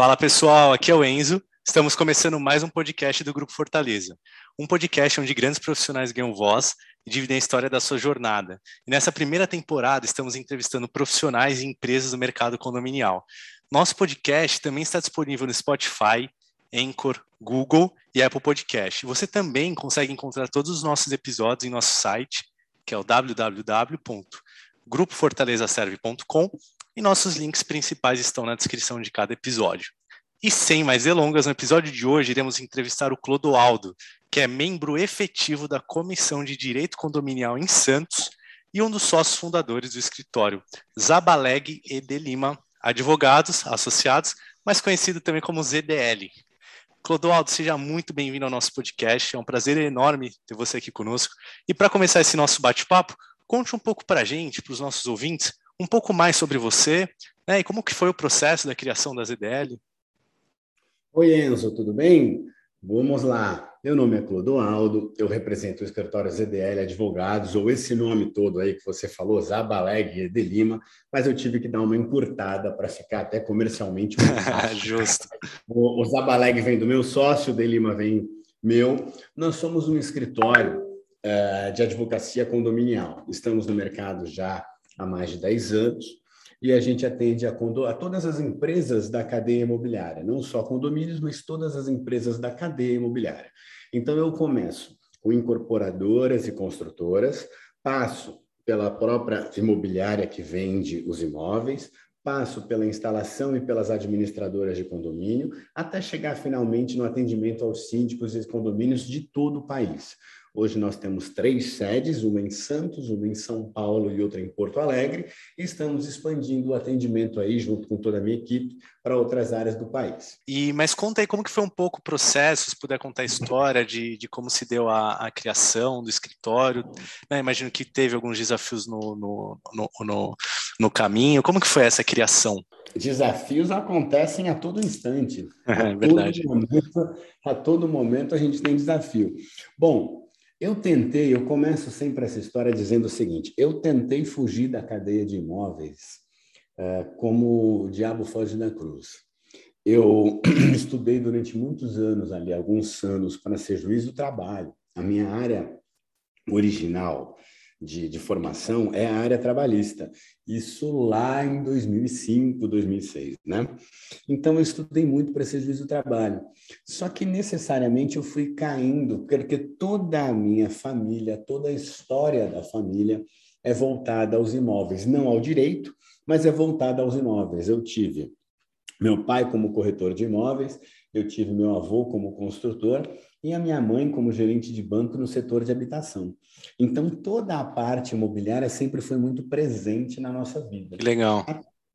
Fala pessoal, aqui é o Enzo. Estamos começando mais um podcast do Grupo Fortaleza. Um podcast onde grandes profissionais ganham voz e dividem a história da sua jornada. E nessa primeira temporada estamos entrevistando profissionais e empresas do mercado condominial. Nosso podcast também está disponível no Spotify, Anchor, Google e Apple Podcast. Você também consegue encontrar todos os nossos episódios em nosso site, que é o www.grupofortalezaserve.com e nossos links principais estão na descrição de cada episódio. E sem mais delongas, no episódio de hoje iremos entrevistar o Clodoaldo, que é membro efetivo da Comissão de Direito Condominial em Santos e um dos sócios fundadores do escritório Zabaleg e de Lima Advogados Associados, mais conhecido também como ZDL. Clodoaldo, seja muito bem-vindo ao nosso podcast. É um prazer enorme ter você aqui conosco. E para começar esse nosso bate-papo, conte um pouco para a gente, para os nossos ouvintes, um pouco mais sobre você né, e como que foi o processo da criação da ZDL. Oi, Enzo, tudo bem? Vamos lá. Meu nome é Clodoaldo, eu represento o escritório ZDL Advogados, ou esse nome todo aí que você falou, Zabaleg de Lima, mas eu tive que dar uma encurtada para ficar até comercialmente Justo. O, o Zabaleg vem do meu sócio, de Lima vem meu. Nós somos um escritório uh, de advocacia condominial. Estamos no mercado já há mais de 10 anos e a gente atende a, a, todas as empresas da cadeia imobiliária, não só condomínios, mas todas as empresas da cadeia imobiliária. Então, eu começo com incorporadoras e construtoras, passo pela própria imobiliária que vende os imóveis, passo pela instalação e pelas administradoras de condomínio, até chegar finalmente no atendimento aos síndicos e condomínios de todo o país. Hoje nós temos três sedes, uma em Santos, uma em São Paulo e outra em Porto Alegre, e estamos expandindo o atendimento aí, junto com toda a minha equipe, para outras áreas do país. E Mas conta aí como que foi um pouco o processo, se puder contar a história de, de como se deu a, a criação do escritório. Né? Imagino que teve alguns desafios no, no, no, no, no caminho. Como que foi essa criação? Desafios acontecem a todo instante. É, verdade. Todo momento, a todo momento a gente tem desafio. Bom, eu tentei, eu começo sempre essa história dizendo o seguinte: eu tentei fugir da cadeia de imóveis uh, como o diabo foge da cruz. Eu estudei durante muitos anos ali, alguns anos, para ser juiz do trabalho. A minha área original de, de, formação é a área trabalhista. Isso lá em 2005, 2006, né? Então eu estudei muito para ser juiz do trabalho. Só que necessariamente eu fui caindo, porque toda a minha família, toda a história da família é voltada aos imóveis, não ao direito, mas é voltada aos imóveis. Eu tive meu pai como corretor de imóveis, eu tive meu avô como construtor e a minha mãe como gerente de banco no setor de habitação. Então, toda a parte imobiliária sempre foi muito presente na nossa vida. Que legal.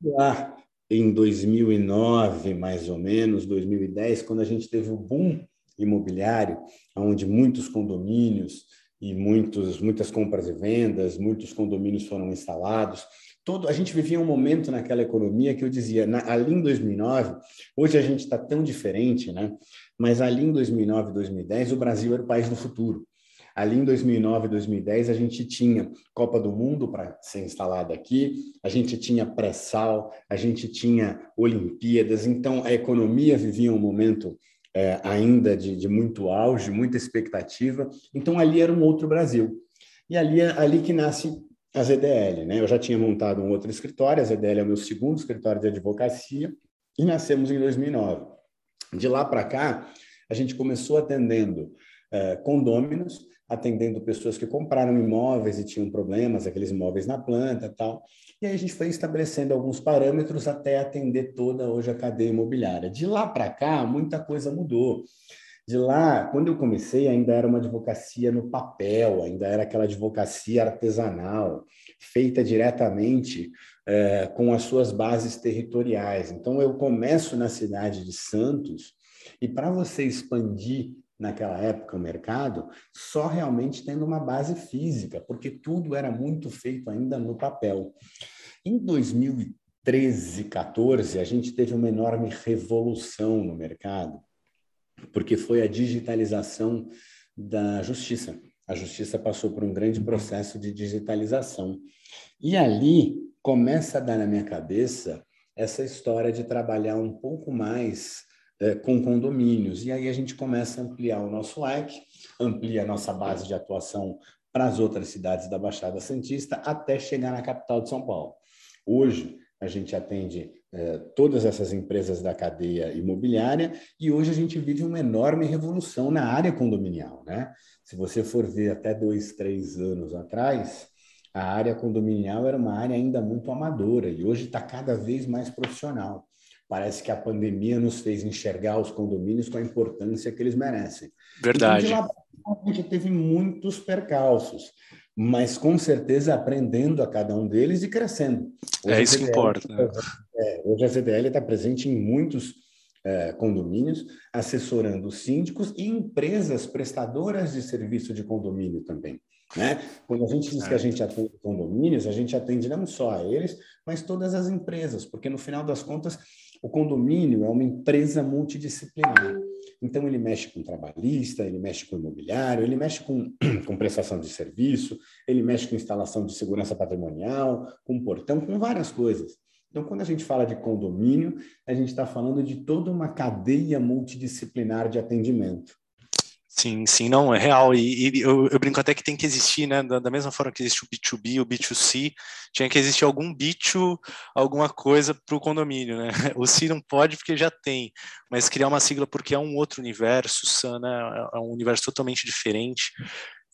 Lá em 2009, mais ou menos, 2010, quando a gente teve o boom imobiliário, onde muitos condomínios e muitos, muitas compras e vendas, muitos condomínios foram instalados, todo a gente vivia um momento naquela economia que eu dizia, na, ali em 2009, hoje a gente está tão diferente, né? Mas ali em 2009, 2010, o Brasil era o país do futuro. Ali em 2009, 2010, a gente tinha Copa do Mundo para ser instalada aqui, a gente tinha pré-sal, a gente tinha Olimpíadas, então a economia vivia um momento é, ainda de, de muito auge, muita expectativa. Então ali era um outro Brasil. E ali, ali que nasce a ZDL. Né? Eu já tinha montado um outro escritório, a ZDL é o meu segundo escritório de advocacia, e nascemos em 2009. De lá para cá, a gente começou atendendo eh, condôminos, atendendo pessoas que compraram imóveis e tinham problemas, aqueles imóveis na planta tal. E aí a gente foi estabelecendo alguns parâmetros até atender toda hoje a cadeia imobiliária. De lá para cá, muita coisa mudou. De lá, quando eu comecei, ainda era uma advocacia no papel, ainda era aquela advocacia artesanal, feita diretamente é, com as suas bases territoriais. Então, eu começo na cidade de Santos, e para você expandir naquela época o mercado, só realmente tendo uma base física, porque tudo era muito feito ainda no papel. Em 2013, 14, a gente teve uma enorme revolução no mercado porque foi a digitalização da justiça. A justiça passou por um grande processo de digitalização. E ali começa a dar na minha cabeça essa história de trabalhar um pouco mais é, com condomínios. E aí a gente começa a ampliar o nosso leque, amplia a nossa base de atuação para as outras cidades da Baixada Santista, até chegar na capital de São Paulo. Hoje, a gente atende todas essas empresas da cadeia imobiliária e hoje a gente vive uma enorme revolução na área condominial. Né? Se você for ver até dois, três anos atrás, a área condominial era uma área ainda muito amadora e hoje está cada vez mais profissional. Parece que a pandemia nos fez enxergar os condomínios com a importância que eles merecem. Verdade. Então, lá, a gente teve muitos percalços mas com certeza aprendendo a cada um deles e crescendo. Hoje é isso que importa. É, hoje a CDL está presente em muitos é, condomínios, assessorando síndicos e empresas prestadoras de serviço de condomínio também. Né? Quando a gente diz é. que a gente atende condomínios, a gente atende não só a eles, mas todas as empresas, porque no final das contas o condomínio é uma empresa multidisciplinar. Então, ele mexe com trabalhista, ele mexe com imobiliário, ele mexe com, com prestação de serviço, ele mexe com instalação de segurança patrimonial, com portão, com várias coisas. Então, quando a gente fala de condomínio, a gente está falando de toda uma cadeia multidisciplinar de atendimento. Sim, sim, não, é real. E, e eu, eu, brinco até que tem que existir, né? Da, da, mesma forma que existe o B2B, o B2C, tinha que existir algum B2, alguma coisa para o condomínio, né? O C não pode porque já tem, mas criar uma sigla porque é um outro universo, né? É um universo totalmente diferente.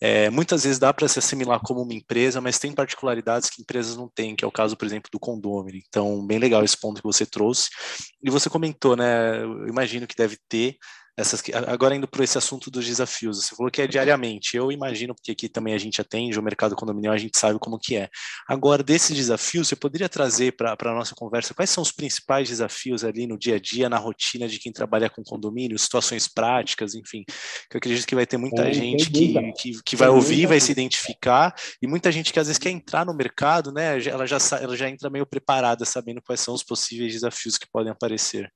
É, muitas vezes dá para se assimilar como uma empresa, mas tem particularidades que empresas não têm, que é o caso, por exemplo, do condomínio. Então, bem legal esse ponto que você trouxe. E você comentou, né? Eu imagino que deve ter essas agora indo para esse assunto dos desafios, você falou que é diariamente. Eu imagino porque aqui também a gente atende o mercado condominial, a gente sabe como que é. Agora desses desafios, você poderia trazer para a nossa conversa quais são os principais desafios ali no dia a dia, na rotina de quem trabalha com condomínio, situações práticas, enfim. Que eu acredito que vai ter muita é, gente que, que, que vai ouvir, vai se identificar e muita gente que às vezes quer entrar no mercado, né? Ela já ela já entra meio preparada, sabendo quais são os possíveis desafios que podem aparecer.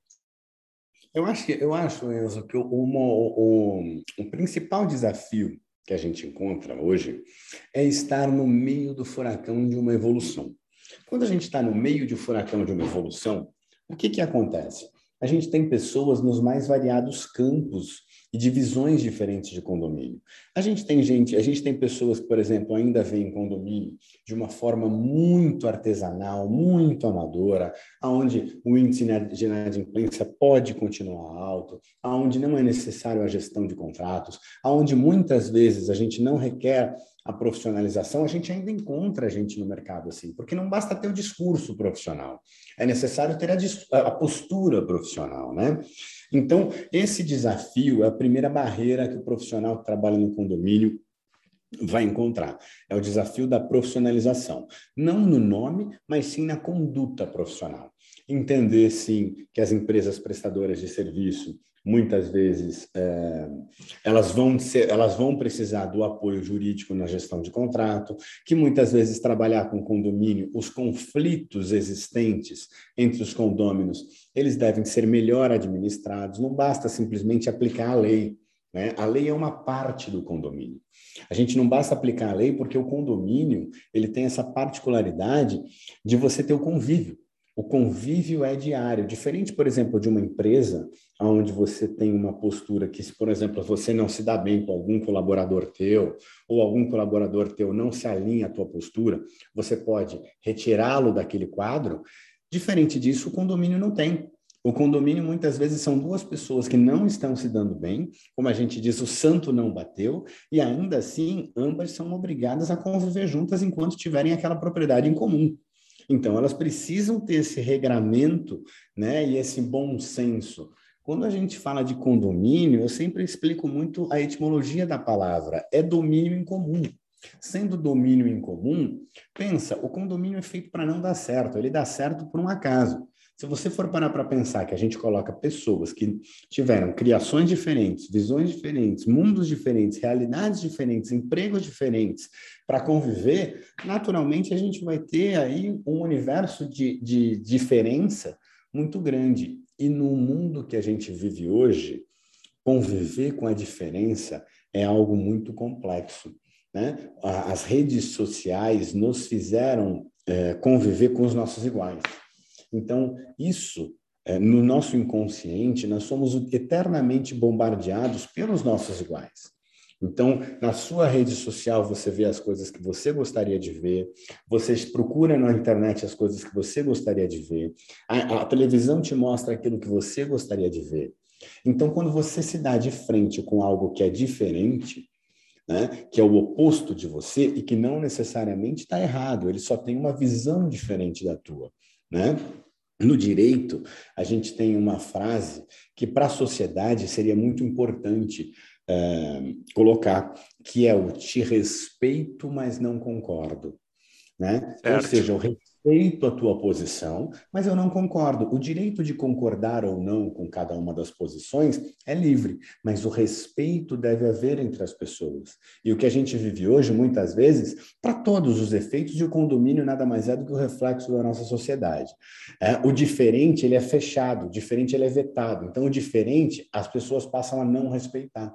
Eu acho que eu acho, Enzo, que o, o, principal desafio que a gente encontra hoje é estar no meio do furacão de uma evolução. Quando a gente está no meio de um furacão de uma evolução, o que, que acontece? A gente tem pessoas nos mais variados campos e divisões diferentes de condomínio. A gente tem gente, a gente tem pessoas que, por exemplo, ainda veem condomínio de uma forma muito artesanal, muito amadora, aonde o índice de inadimplência pode continuar alto, aonde não é necessário a gestão de contratos, aonde muitas vezes a gente não requer a profissionalização, a gente ainda encontra gente no mercado assim, porque não basta ter o discurso profissional, é necessário ter a, a postura profissional, né? Então, esse desafio é a primeira barreira que o profissional que trabalha no condomínio vai encontrar. É o desafio da profissionalização. Não no nome, mas sim na conduta profissional. Entender, sim, que as empresas prestadoras de serviço muitas vezes é, elas vão ser, elas vão precisar do apoio jurídico na gestão de contrato, que muitas vezes trabalhar com condomínio, os conflitos existentes entre os condôminos, eles devem ser melhor administrados, não basta simplesmente aplicar a lei. Né? A lei é uma parte do condomínio. A gente não basta aplicar a lei porque o condomínio ele tem essa particularidade de você ter o convívio. O convívio é diário, diferente, por exemplo, de uma empresa onde você tem uma postura que, se, por exemplo, você não se dá bem com algum colaborador teu, ou algum colaborador teu não se alinha à tua postura, você pode retirá-lo daquele quadro. Diferente disso, o condomínio não tem. O condomínio muitas vezes são duas pessoas que não estão se dando bem, como a gente diz, o santo não bateu, e ainda assim ambas são obrigadas a conviver juntas enquanto tiverem aquela propriedade em comum. Então, elas precisam ter esse regramento né, e esse bom senso. Quando a gente fala de condomínio, eu sempre explico muito a etimologia da palavra. É domínio em comum. Sendo domínio em comum, pensa, o condomínio é feito para não dar certo, ele dá certo por um acaso. Se você for parar para pensar que a gente coloca pessoas que tiveram criações diferentes, visões diferentes, mundos diferentes, realidades diferentes, empregos diferentes para conviver, naturalmente a gente vai ter aí um universo de, de diferença muito grande. E no mundo que a gente vive hoje, conviver com a diferença é algo muito complexo. Né? As redes sociais nos fizeram é, conviver com os nossos iguais. Então, isso, é, no nosso inconsciente, nós somos eternamente bombardeados pelos nossos iguais. Então, na sua rede social, você vê as coisas que você gostaria de ver, você procura na internet as coisas que você gostaria de ver, a, a televisão te mostra aquilo que você gostaria de ver. Então, quando você se dá de frente com algo que é diferente, né, que é o oposto de você e que não necessariamente está errado, ele só tem uma visão diferente da tua, né? No direito, a gente tem uma frase que para a sociedade seria muito importante é, colocar, que é o te respeito, mas não concordo. Né? Ou seja, eu respeito a tua posição, mas eu não concordo. O direito de concordar ou não com cada uma das posições é livre, mas o respeito deve haver entre as pessoas. E o que a gente vive hoje, muitas vezes, para todos os efeitos, e o condomínio nada mais é do que o reflexo da nossa sociedade. É, o diferente, ele é fechado, o diferente, ele é vetado. Então, o diferente, as pessoas passam a não respeitar.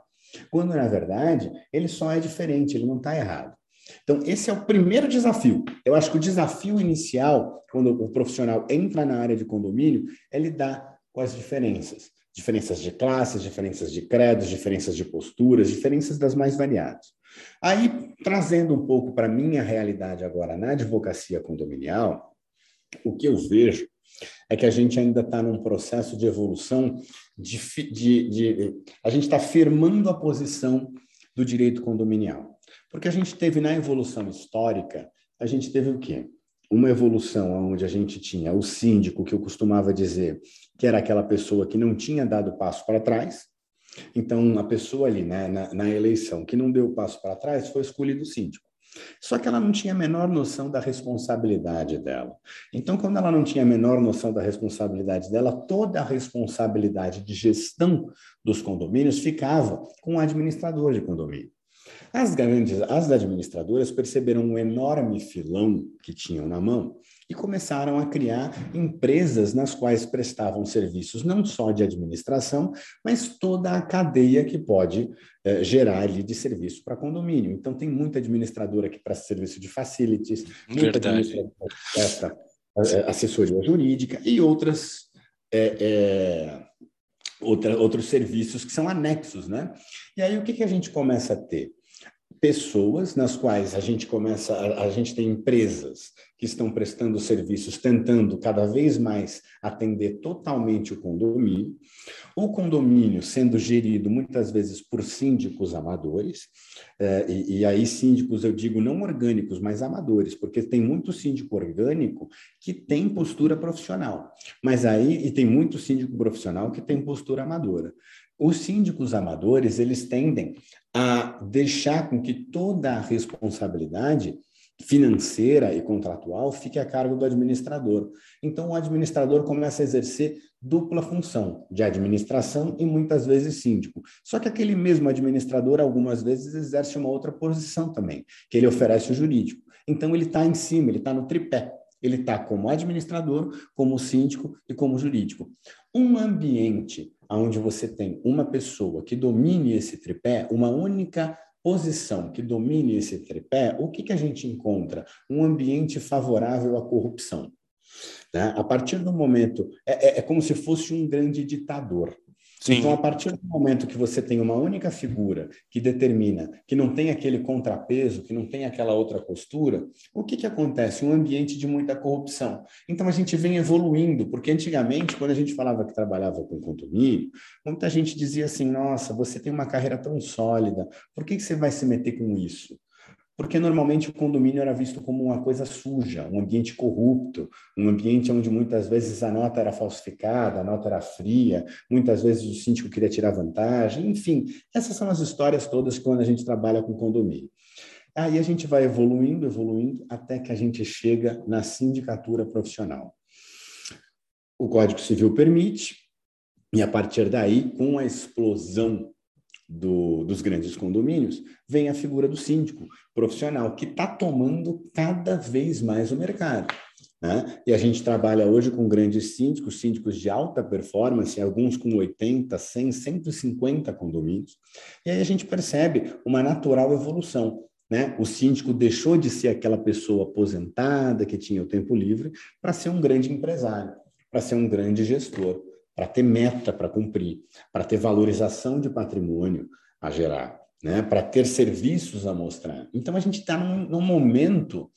Quando, na verdade, ele só é diferente, ele não está errado. Então, esse é o primeiro desafio. Eu acho que o desafio inicial, quando o profissional entra na área de condomínio, é lidar com as diferenças. Diferenças de classes, diferenças de credos, diferenças de posturas, diferenças das mais variadas. Aí, trazendo um pouco para a minha realidade agora na advocacia condominial, o que eu vejo é que a gente ainda está num processo de evolução, de, de, de a gente está firmando a posição do direito condominial. Porque a gente teve na evolução histórica, a gente teve o quê? Uma evolução onde a gente tinha o síndico, que eu costumava dizer que era aquela pessoa que não tinha dado passo para trás. Então, a pessoa ali né, na, na eleição que não deu passo para trás foi escolhido síndico. Só que ela não tinha a menor noção da responsabilidade dela. Então, quando ela não tinha a menor noção da responsabilidade dela, toda a responsabilidade de gestão dos condomínios ficava com o administrador de condomínio. As grandes, as administradoras perceberam um enorme filão que tinham na mão e começaram a criar empresas nas quais prestavam serviços não só de administração, mas toda a cadeia que pode eh, gerar ali de serviço para condomínio. Então, tem muita administradora que presta serviço de facilities, muita Verdade. administradora que presta eh, assessoria jurídica e outras. É, é, outra, outros serviços que são anexos, né? E aí o que, que a gente começa a ter? Pessoas nas quais a gente começa, a, a, gente tem empresas que estão prestando serviços, tentando cada vez mais atender totalmente o condomínio, o condomínio sendo gerido muitas vezes por síndicos amadores, eh, e, e, aí síndicos eu digo não orgânicos, mas amadores, porque tem muito síndico orgânico que tem postura profissional, mas aí, e tem muito síndico profissional que tem postura amadora. Os síndicos amadores, eles tendem a deixar com que toda a responsabilidade financeira e contratual fique a cargo do administrador. Então, o administrador começa a exercer dupla função, de administração e muitas vezes síndico. Só que aquele mesmo administrador, algumas vezes, exerce uma outra posição também, que ele oferece o jurídico. Então, ele está em cima, ele está no tripé. Ele está como administrador, como síndico e como jurídico. Um ambiente onde você tem uma pessoa que domine esse tripé, uma única posição que domine esse tripé, o que, que a gente encontra? Um ambiente favorável à corrupção. Né? A partir do momento, é, é, é como se fosse um grande ditador. Sim. Então, a partir do momento que você tem uma única figura que determina, que não tem aquele contrapeso, que não tem aquela outra postura, o que, que acontece? Um ambiente de muita corrupção. Então, a gente vem evoluindo, porque antigamente, quando a gente falava que trabalhava com condomínio, muita gente dizia assim: nossa, você tem uma carreira tão sólida, por que, que você vai se meter com isso? Porque normalmente o condomínio era visto como uma coisa suja, um ambiente corrupto, um ambiente onde muitas vezes a nota era falsificada, a nota era fria, muitas vezes o síndico queria tirar vantagem, enfim, essas são as histórias todas quando a gente trabalha com condomínio. Aí a gente vai evoluindo, evoluindo, até que a gente chega na sindicatura profissional. O Código Civil permite, e a partir daí, com a explosão do, dos grandes condomínios, vem a figura do síndico profissional, que está tomando cada vez mais o mercado. Né? E a gente trabalha hoje com grandes síndicos, síndicos de alta performance, alguns com 80, 100, 150 condomínios. E aí a gente percebe uma natural evolução. Né? O síndico deixou de ser aquela pessoa aposentada que tinha o tempo livre para ser um grande empresário. para ser um grande gestor, para ter meta para cumprir, para ter valorização de patrimônio a gerar, né? para ter serviços a mostrar. Então, a gente está num, num, momento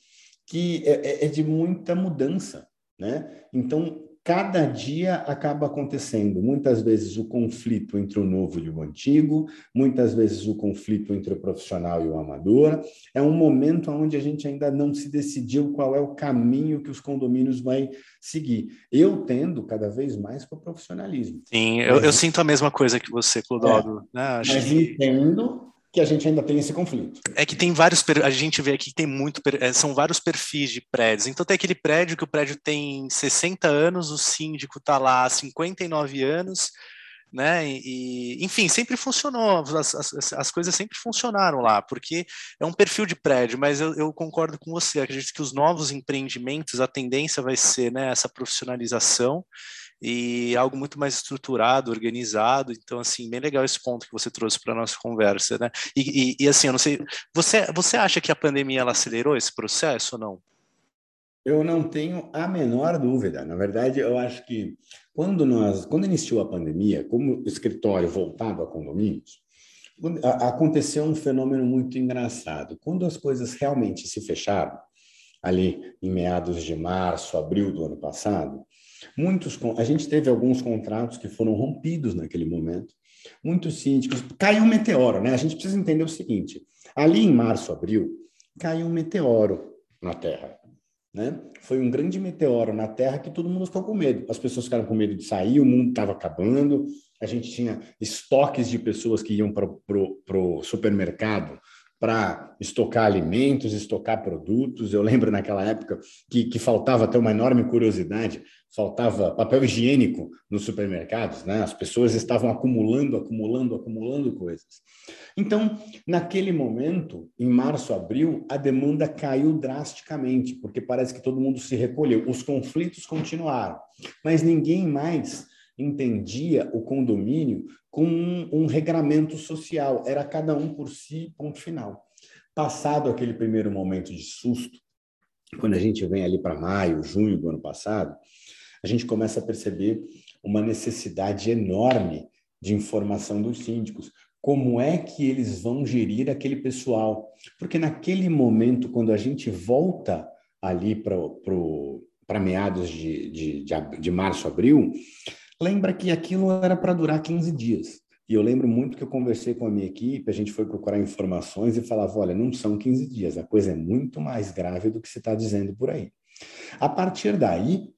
que é, é, é de muita mudança. Né? Então, cada dia acaba acontecendo. Muitas vezes o conflito entre o novo e o antigo, muitas vezes o conflito entre o profissional e o amador. É um momento onde a gente ainda não se decidiu qual é o caminho que os condomínios vai seguir. Eu tendo cada vez mais para o profissionalismo. Sim, eu, eu, sinto a mesma coisa que você, Clodoaldo. É, né? Acho mas que... entendo que a gente ainda tem esse conflito. É que tem vários, a gente vê aqui que tem muito, é, são vários perfis de prédios. Então tem aquele prédio que o prédio tem 60 anos, o síndico está lá há 59 anos, né? E, enfim, sempre funcionou, as, as, as, coisas sempre funcionaram lá, porque é um perfil de prédio, mas eu, eu, concordo com você, acredito que os novos empreendimentos, a tendência vai ser né, essa profissionalização e algo muito mais estruturado, organizado. Então, assim, bem legal esse ponto que você trouxe para a nossa conversa, né? E, e, e, assim, eu não sei, você, você acha que a pandemia ela acelerou esse processo ou não? Eu não tenho a menor dúvida. Na verdade, eu acho que quando nós, quando iniciou a pandemia, como escritório voltado a condomínios, aconteceu um fenômeno muito engraçado. Quando as coisas realmente se fecharam, ali em meados de março, abril do ano passado, Muitos, a gente teve alguns contratos que foram rompidos naquele momento. Muitos síndicos. Caiu um meteoro, né? A gente precisa entender o seguinte: ali em março, abril, caiu um meteoro na Terra. Né? Foi um grande meteoro na Terra que todo mundo ficou com medo. As pessoas ficaram com medo de sair, o mundo estava acabando, a gente tinha estoques de pessoas que iam para o supermercado para estocar alimentos, estocar produtos. Eu lembro naquela época que, que faltava até uma enorme curiosidade, faltava papel higiênico nos supermercados, né? As pessoas estavam acumulando, acumulando, acumulando coisas. Então, naquele momento, em março, abril, a demanda caiu drasticamente, porque parece que todo mundo se recolheu. Os conflitos continuaram, mas ninguém mais entendia o condomínio como um, um regramento social, era cada um por si, ponto final. Passado aquele primeiro momento de susto, quando a gente vem ali para maio, junho do ano passado, a gente começa a perceber uma necessidade enorme de informação dos síndicos. Como é que eles vão gerir aquele pessoal? Porque naquele momento, quando a gente volta ali para meados de, de, de, de março, abril, lembra que aquilo era para durar 15 dias. E eu lembro muito que eu conversei com a minha equipe, a gente foi procurar informações e falava: olha, não são 15 dias, a coisa é muito mais grave do que se está dizendo por aí. A partir daí,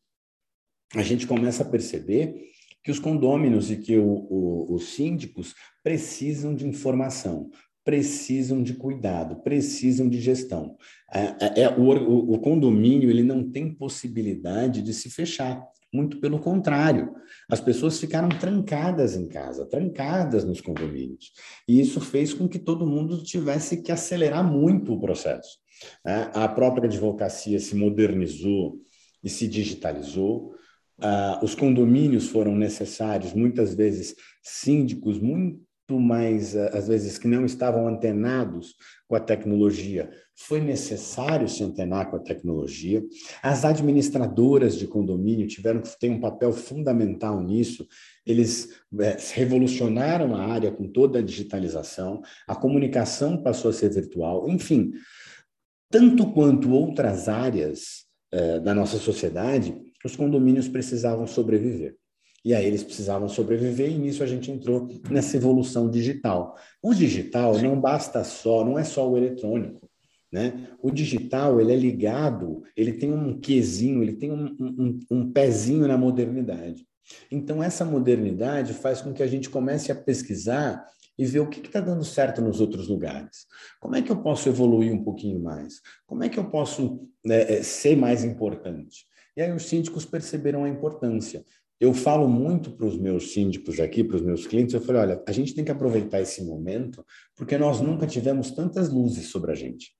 a gente começa a perceber que os condôminos e que o, o, os síndicos precisam de informação, precisam de cuidado, precisam de gestão. É, é, é o, o condomínio ele não tem possibilidade de se fechar. Muito pelo contrário, as pessoas ficaram trancadas em casa, trancadas nos condomínios. E isso fez com que todo mundo tivesse que acelerar muito o processo. Né? A própria advocacia se modernizou e se digitalizou. Uh, os condomínios foram necessários, muitas vezes síndicos muito mais, uh, às vezes, que não estavam antenados com a tecnologia, foi necessário se antenar com a tecnologia. As administradoras de condomínio tiveram que ter um papel fundamental nisso. Eles é, revolucionaram a área com toda a digitalização, a comunicação passou a ser virtual, enfim, tanto quanto outras áreas é, da nossa sociedade, os condomínios precisavam sobreviver. E aí eles precisavam sobreviver, e nisso a gente entrou nessa evolução digital. O digital não basta só, não é só o eletrônico. Né? O digital ele é ligado, ele tem um quezinho, ele tem um, um, um pezinho na modernidade. Então, essa modernidade faz com que a gente comece a pesquisar e ver o que está dando certo nos outros lugares. Como é que eu posso evoluir um pouquinho mais? Como é que eu posso né, ser mais importante? E aí os síndicos perceberam a importância. Eu falo muito para os meus síndicos aqui, para os meus clientes, eu falei, olha, a gente tem que aproveitar esse momento, porque nós nunca tivemos tantas luzes sobre a gente.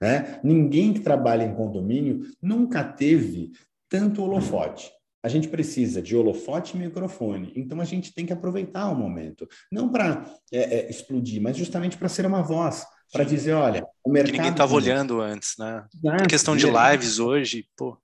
Né? Ninguém que trabalha em condomínio nunca teve tanto holofote. A gente precisa de holofote e microfone. Então a gente tem que aproveitar o momento. Não para é, é, explodir, mas justamente para ser uma voz, para dizer, olha, o mercado... Que ninguém estava olhando antes, né? Exato, a questão de lives hoje, pô,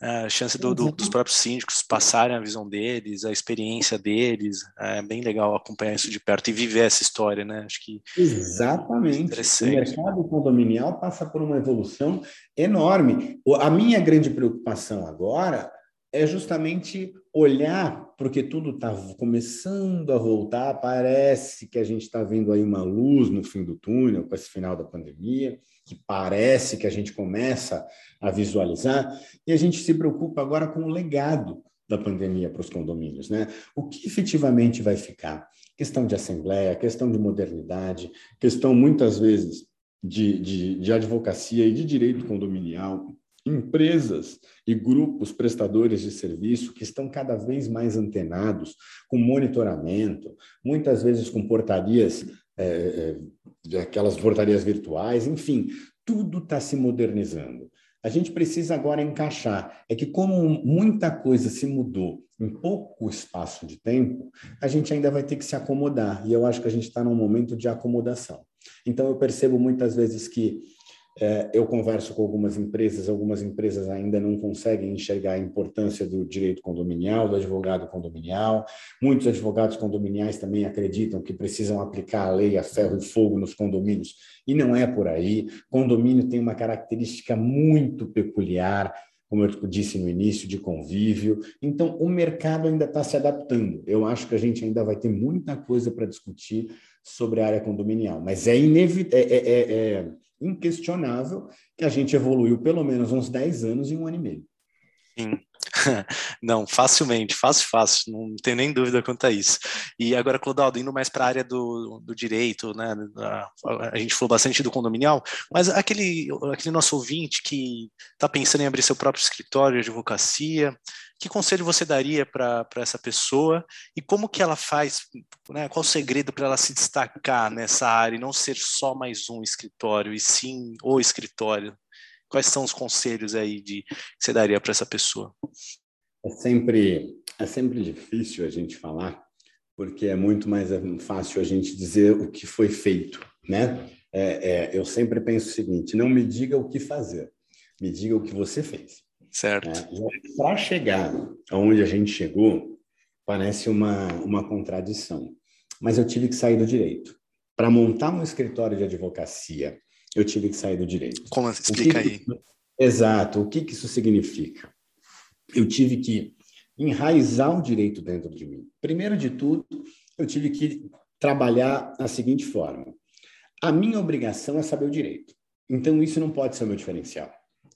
a chance do, do, dos próprios síndicos passarem a visão deles, a experiência deles, é bem legal acompanhar isso de perto e viver essa história, né? Acho que... Exatamente. O mercado condominial passa por uma evolução enorme. A minha grande preocupação agora é justamente olhar, porque tudo está começando a voltar, parece que a gente está vendo aí uma luz no fim do túnel com esse final da pandemia, que parece que a gente começa a visualizar, e a gente se preocupa agora com o legado da pandemia para os condomínios, né? O que efetivamente vai ficar? Questão de assembleia, questão de modernidade, questão muitas vezes de, de, de advocacia e de direito condominial, empresas e grupos prestadores de serviço que estão cada vez mais antenados com monitoramento, muitas vezes com portarias, é, é, aquelas portarias virtuais, enfim, tudo está se modernizando. A gente precisa agora encaixar. É que, como muita coisa se mudou em pouco espaço de tempo, a gente ainda vai ter que se acomodar. E eu acho que a gente está num momento de acomodação. Então, eu percebo muitas vezes que eu converso com algumas empresas, algumas empresas ainda não conseguem enxergar a importância do direito condominial, do advogado condominial. Muitos advogados condominiais também acreditam que precisam aplicar a lei a ferro e fogo nos condomínios, e não é por aí. Condomínio tem uma característica muito peculiar, como eu disse no início, de convívio. Então, o mercado ainda está se adaptando. Eu acho que a gente ainda vai ter muita coisa para discutir sobre a área condominial, mas é inevitável. É, é, é, é inquestionável que a gente evoluiu pelo menos uns 10 anos em um ano e meio. Sim. Não, facilmente, fácil, fácil, não tenho nem dúvida quanto a isso. E agora, Clodaldo, indo mais para a área do, do direito, né? A, a, gente falou bastante do condominial, mas aquele, aquele nosso ouvinte que está pensando em abrir seu próprio escritório de advocacia, que conselho você daria para essa pessoa e como que ela faz, né, qual o segredo para ela se destacar nessa área e não ser só mais um escritório, e sim o escritório? Quais são os conselhos aí de, que você daria para essa pessoa? É sempre, é sempre difícil a gente falar, porque é muito mais fácil a gente dizer o que foi feito, né? É, é, eu sempre penso o seguinte: não me diga o que fazer, me diga o que você fez. Certo. É, Para chegar aonde a gente chegou, parece uma, uma contradição. Mas eu tive que sair do direito. Para montar um escritório de advocacia, eu tive que sair do direito. Como explica que, aí? Exato. O que, que isso significa? Eu tive que enraizar o direito dentro de mim. Primeiro de tudo, eu tive que trabalhar da seguinte forma: a minha obrigação é saber o direito. Então, isso não pode ser o meu diferencial.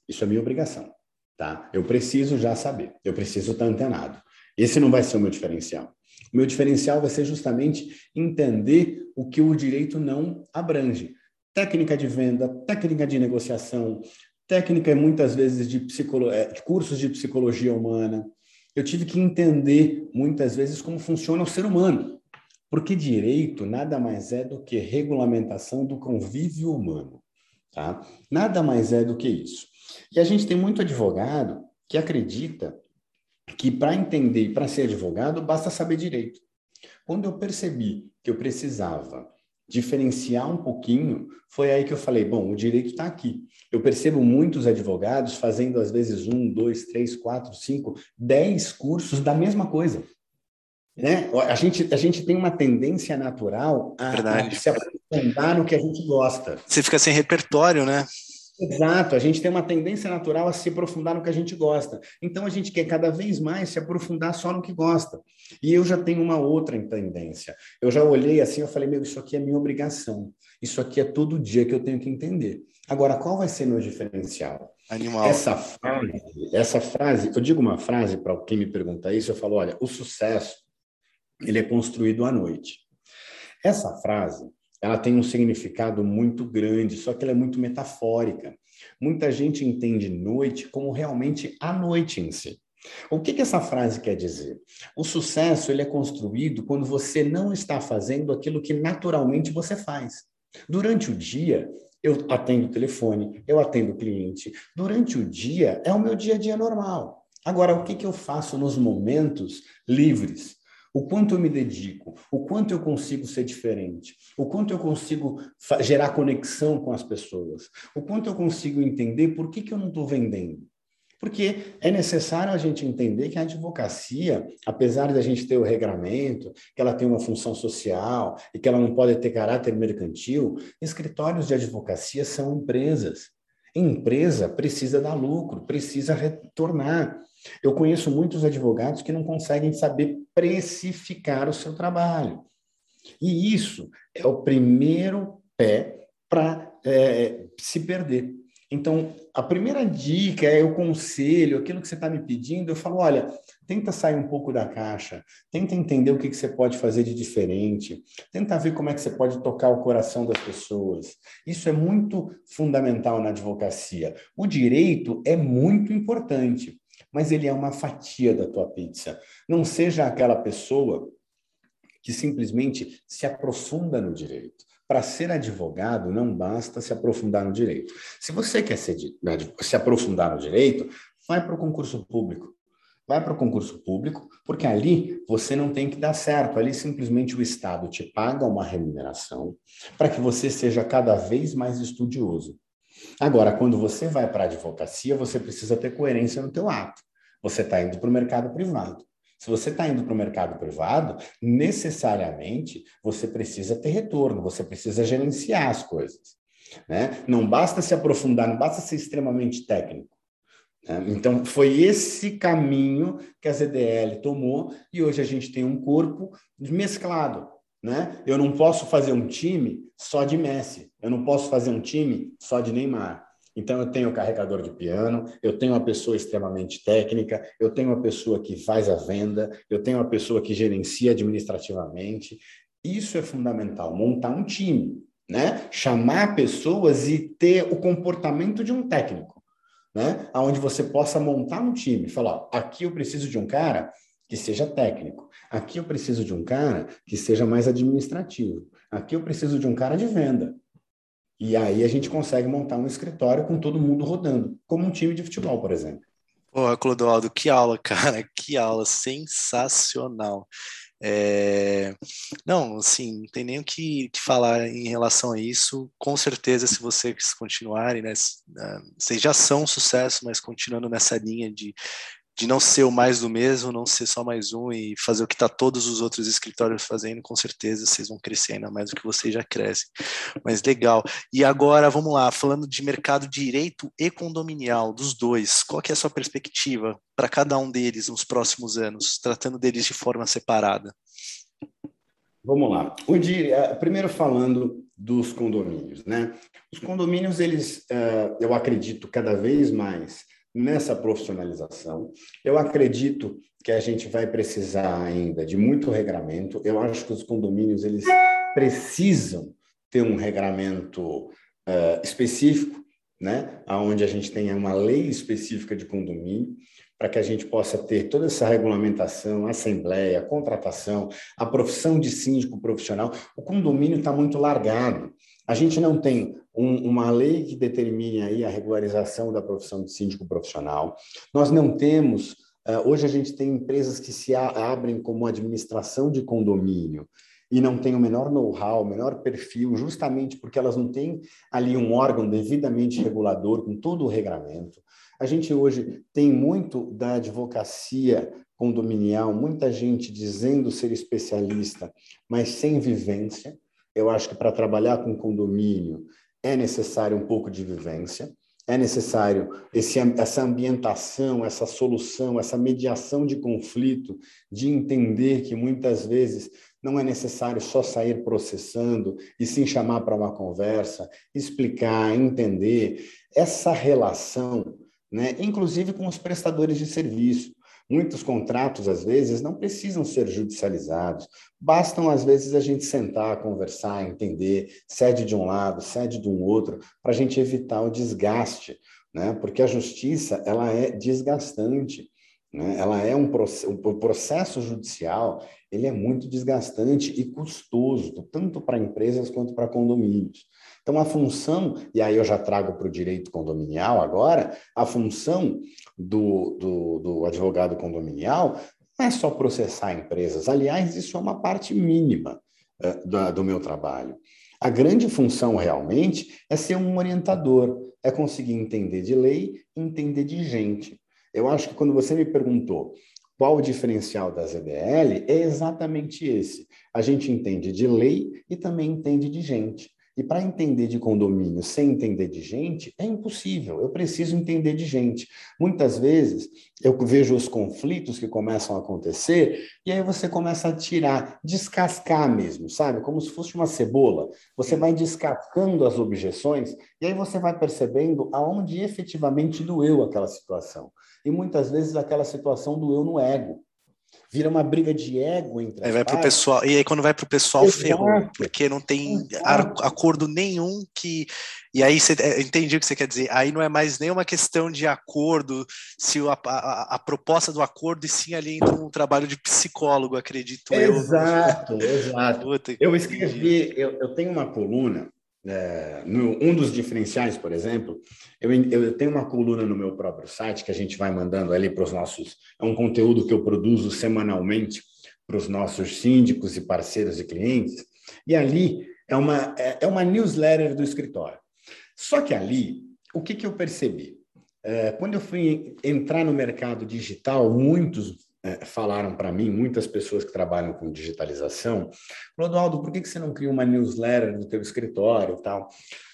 Isso é minha obrigação. Tá? Eu preciso já saber, eu preciso estar antenado. Esse não vai ser o meu diferencial. O meu diferencial vai ser justamente entender o que o direito não abrange. Técnica de venda, técnica de negociação, técnica muitas vezes de, psicolo... É, de cursos de psicologia humana. Eu tive que entender muitas vezes como funciona o ser humano. Porque direito nada mais é do que regulamentação do convívio humano. Tá? Nada mais é do que isso. E a gente tem muito advogado que acredita que para entender e para ser advogado basta saber direito. Quando eu percebi que eu precisava diferenciar um pouquinho, foi aí que eu falei: bom, o direito está aqui. Eu percebo muitos advogados fazendo, às vezes, um, dois, três, quatro, cinco, dez cursos da mesma coisa. Né? A, gente, a gente tem uma tendência natural a, a se aprofundar no que a gente gosta. Você fica sem repertório, né? Exato, a gente tem uma tendência natural a se aprofundar no que a gente gosta. Então a gente quer cada vez mais se aprofundar só no que gosta. E eu já tenho uma outra tendência. Eu já olhei assim, eu falei, meu, isso aqui é minha obrigação. Isso aqui é todo dia que eu tenho que entender. Agora, qual vai ser meu diferencial? Animal. Essa frase, essa frase, eu digo uma frase para quem me pergunta isso, eu falo, olha, o sucesso ele é construído à noite. Essa frase, ela tem um significado muito grande, só que ela é muito metafórica. Muita gente entende noite como realmente a noite em si. O que, que essa frase quer dizer? O sucesso ele é construído quando você não está fazendo aquilo que naturalmente você faz. Durante o dia, eu atendo o telefone, eu atendo o cliente. Durante o dia, é o meu dia a dia normal. Agora, o que, que eu faço nos momentos livres? O quanto eu me dedico, o quanto eu consigo ser diferente, o quanto eu consigo gerar conexão com as pessoas, o quanto eu consigo entender por que, que eu não estou vendendo. Porque é necessário a gente entender que a advocacia, apesar de a gente ter o regramento, que ela tem uma função social e que ela não pode ter caráter mercantil, escritórios de advocacia são empresas. Empresa precisa dar lucro, precisa retornar. Eu conheço muitos advogados que não conseguem saber precificar o seu trabalho. E isso é o primeiro pé para é, se perder. Então, a primeira dica é o conselho, aquilo que você está me pedindo, eu falo, olha, tenta sair um pouco da caixa, tenta entender o que, que você pode fazer de diferente, tenta ver como é que você pode tocar o coração das pessoas. Isso é muito fundamental na advocacia. O direito é muito importante, mas ele é uma fatia da tua pizza. Não seja aquela pessoa que simplesmente se aprofunda no direito. Para ser advogado, não basta se aprofundar no direito. Se você quer né, se aprofundar no direito, vai para o concurso público. Vai para o concurso público, porque ali você não tem que dar certo. Ali simplesmente o Estado te paga uma remuneração para que você seja cada vez mais estudioso. Agora, quando você vai para a advocacia, você precisa ter coerência no teu ato. Você está indo para o mercado privado. Se você está indo para o mercado privado, necessariamente você precisa ter retorno, você precisa gerenciar as coisas. Né? Não basta se aprofundar, não basta ser extremamente técnico. Né? Então, foi esse caminho que a ZDL tomou e hoje a gente tem um corpo mesclado. Né? Eu não posso fazer um time só de Messi, eu não posso fazer um time só de Neymar. Então, eu tenho o carregador de piano, eu tenho uma pessoa extremamente técnica, eu tenho uma pessoa que faz a venda, eu tenho uma pessoa que gerencia administrativamente. Isso é fundamental, montar um time, né? Chamar pessoas e ter o comportamento de um técnico, né? Onde você possa montar um time, falar, aqui eu preciso de um cara que seja técnico. Aqui eu preciso de um cara que seja mais administrativo. Aqui eu preciso de um cara de venda. E aí a gente consegue montar um escritório com todo mundo rodando, como um time de futebol, por exemplo. Pô, Clodoaldo, que aula, cara, que aula sensacional. É... Não, assim, não tem nem o que, que, falar em relação a isso. Com certeza, se vocês continuarem, né, vocês já são sucesso, mas continuando nessa linha de de não ser o mais do mesmo, não ser só mais um e fazer o que está todos os outros escritórios fazendo, com certeza vocês vão crescer ainda mais do que vocês já crescem. Mas legal. E agora, vamos lá, falando de mercado direito e condominial, dos dois, qual que é a sua perspectiva para cada um deles nos próximos anos, tratando deles de forma separada? Vamos lá. O dia, eh, primeiro falando dos condomínios, né? Os condomínios, eles, eh, eu acredito, cada vez mais nessa profissionalização. Eu acredito que a gente vai precisar ainda de muito regramento. Eu acho que os condomínios eles precisam ter um regramento uh, específico, né, aonde a gente tenha uma lei específica de condomínio para que a gente possa ter toda essa regulamentação, assembleia, contratação, a profissão de síndico profissional. O condomínio está muito largado. A gente não tem um, uma lei que determine aí a regularização da profissão de síndico profissional. Nós não temos, uh, hoje a gente tem empresas que se abrem como administração de condomínio e não tem o menor know-how, o menor perfil, justamente porque elas não têm ali um órgão devidamente regulador, com todo o regramento. A gente hoje tem muito da advocacia condominial, muita gente dizendo ser especialista, mas sem vivência. Eu acho que para trabalhar com condomínio é necessário um pouco de vivência, é necessário esse, essa ambientação, essa solução, essa mediação de conflito, de entender que muitas vezes não é necessário só sair processando e sim chamar para uma conversa, explicar, entender essa relação, né? inclusive com os prestadores de serviço. Muitos contratos, às vezes, não precisam ser judicializados. Bastam, às vezes, a gente sentar, conversar, entender, cede de um lado, cede de um outro, para a gente evitar o desgaste, né? porque a justiça ela é desgastante. Né? Ela é um o processo judicial ele é muito desgastante e custoso, tanto para empresas quanto para condomínios. Então, a função, e aí eu já trago para o direito condominial agora, a função do, do, do advogado condominial não é só processar empresas. Aliás, isso é uma parte mínima uh, do meu trabalho. A grande função realmente é ser um orientador, é conseguir entender de lei, entender de gente. Eu acho que quando você me perguntou qual o diferencial da ZDL, é exatamente esse. A gente entende de lei e também entende de gente. E para entender de condomínio sem entender de gente, é impossível. Eu preciso entender de gente. Muitas vezes eu vejo os conflitos que começam a acontecer e aí você começa a tirar, descascar mesmo, sabe? Como se fosse uma cebola. Você vai descascando as objeções e aí você vai percebendo aonde efetivamente doeu aquela situação. E muitas vezes aquela situação doeu no ego vira uma briga de ego entre aí vai pro pessoal E aí quando vai para o pessoal, Exato. ferrou, porque não tem Exato. acordo nenhum que... E aí você é, entendi o que você quer dizer. Aí não é mais nem uma questão de acordo, se a, a, a proposta do acordo, e sim ali entra um trabalho de psicólogo, acredito exato, eu. Exato, exato. Eu escrevi, eu, eu tenho uma coluna é, no, um dos diferenciais, por exemplo, eu, eu tenho uma coluna no meu próprio site que a gente vai mandando ali para os nossos. É um conteúdo que eu produzo semanalmente para os nossos síndicos e parceiros e clientes. E ali é uma, é, é uma newsletter do escritório. Só que ali, o que, que eu percebi? É, quando eu fui entrar no mercado digital, muitos é, falaram para mim, muitas pessoas que trabalham com digitalização, Clodoaldo, por que, você não cria uma newsletter no teu escritório e tal?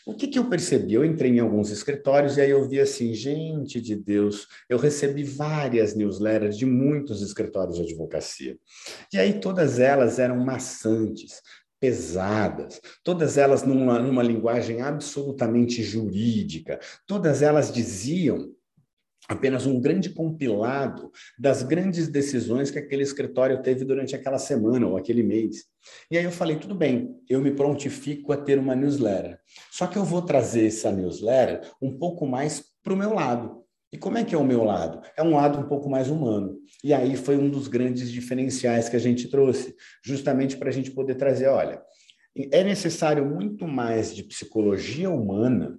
O que, que eu percebi? Eu entrei em alguns escritórios e aí eu vi assim, gente de Deus, eu recebi várias newsletters de muitos escritórios de advocacia. E aí todas elas eram maçantes, pesadas, todas elas numa, numa linguagem absolutamente jurídica, todas elas diziam apenas um grande compilado das grandes decisões que aquele escritório teve durante aquela semana ou aquele mês. E aí eu falei, tudo bem, eu me prontifico a ter uma newsletter. Só que eu vou trazer essa newsletter um pouco mais para o meu lado. E como é que é o meu lado? É um lado um pouco mais humano. E aí foi um dos grandes diferenciais que a gente trouxe, justamente para a gente poder trazer, olha, é necessário muito mais de psicologia humana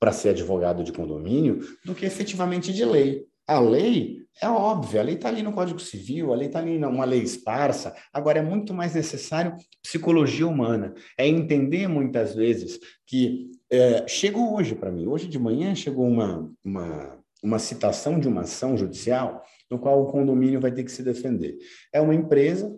para ser advogado de condomínio do que efetivamente de lei. A lei é óbvia, a lei está ali no Código Civil, a lei está ali numa lei esparsa. Agora, é muito mais necessário psicologia humana. É entender muitas vezes que é, chegou hoje para mim, hoje de manhã chegou uma, uma, uma citação de uma ação judicial no qual o condomínio vai ter que se defender. É uma empresa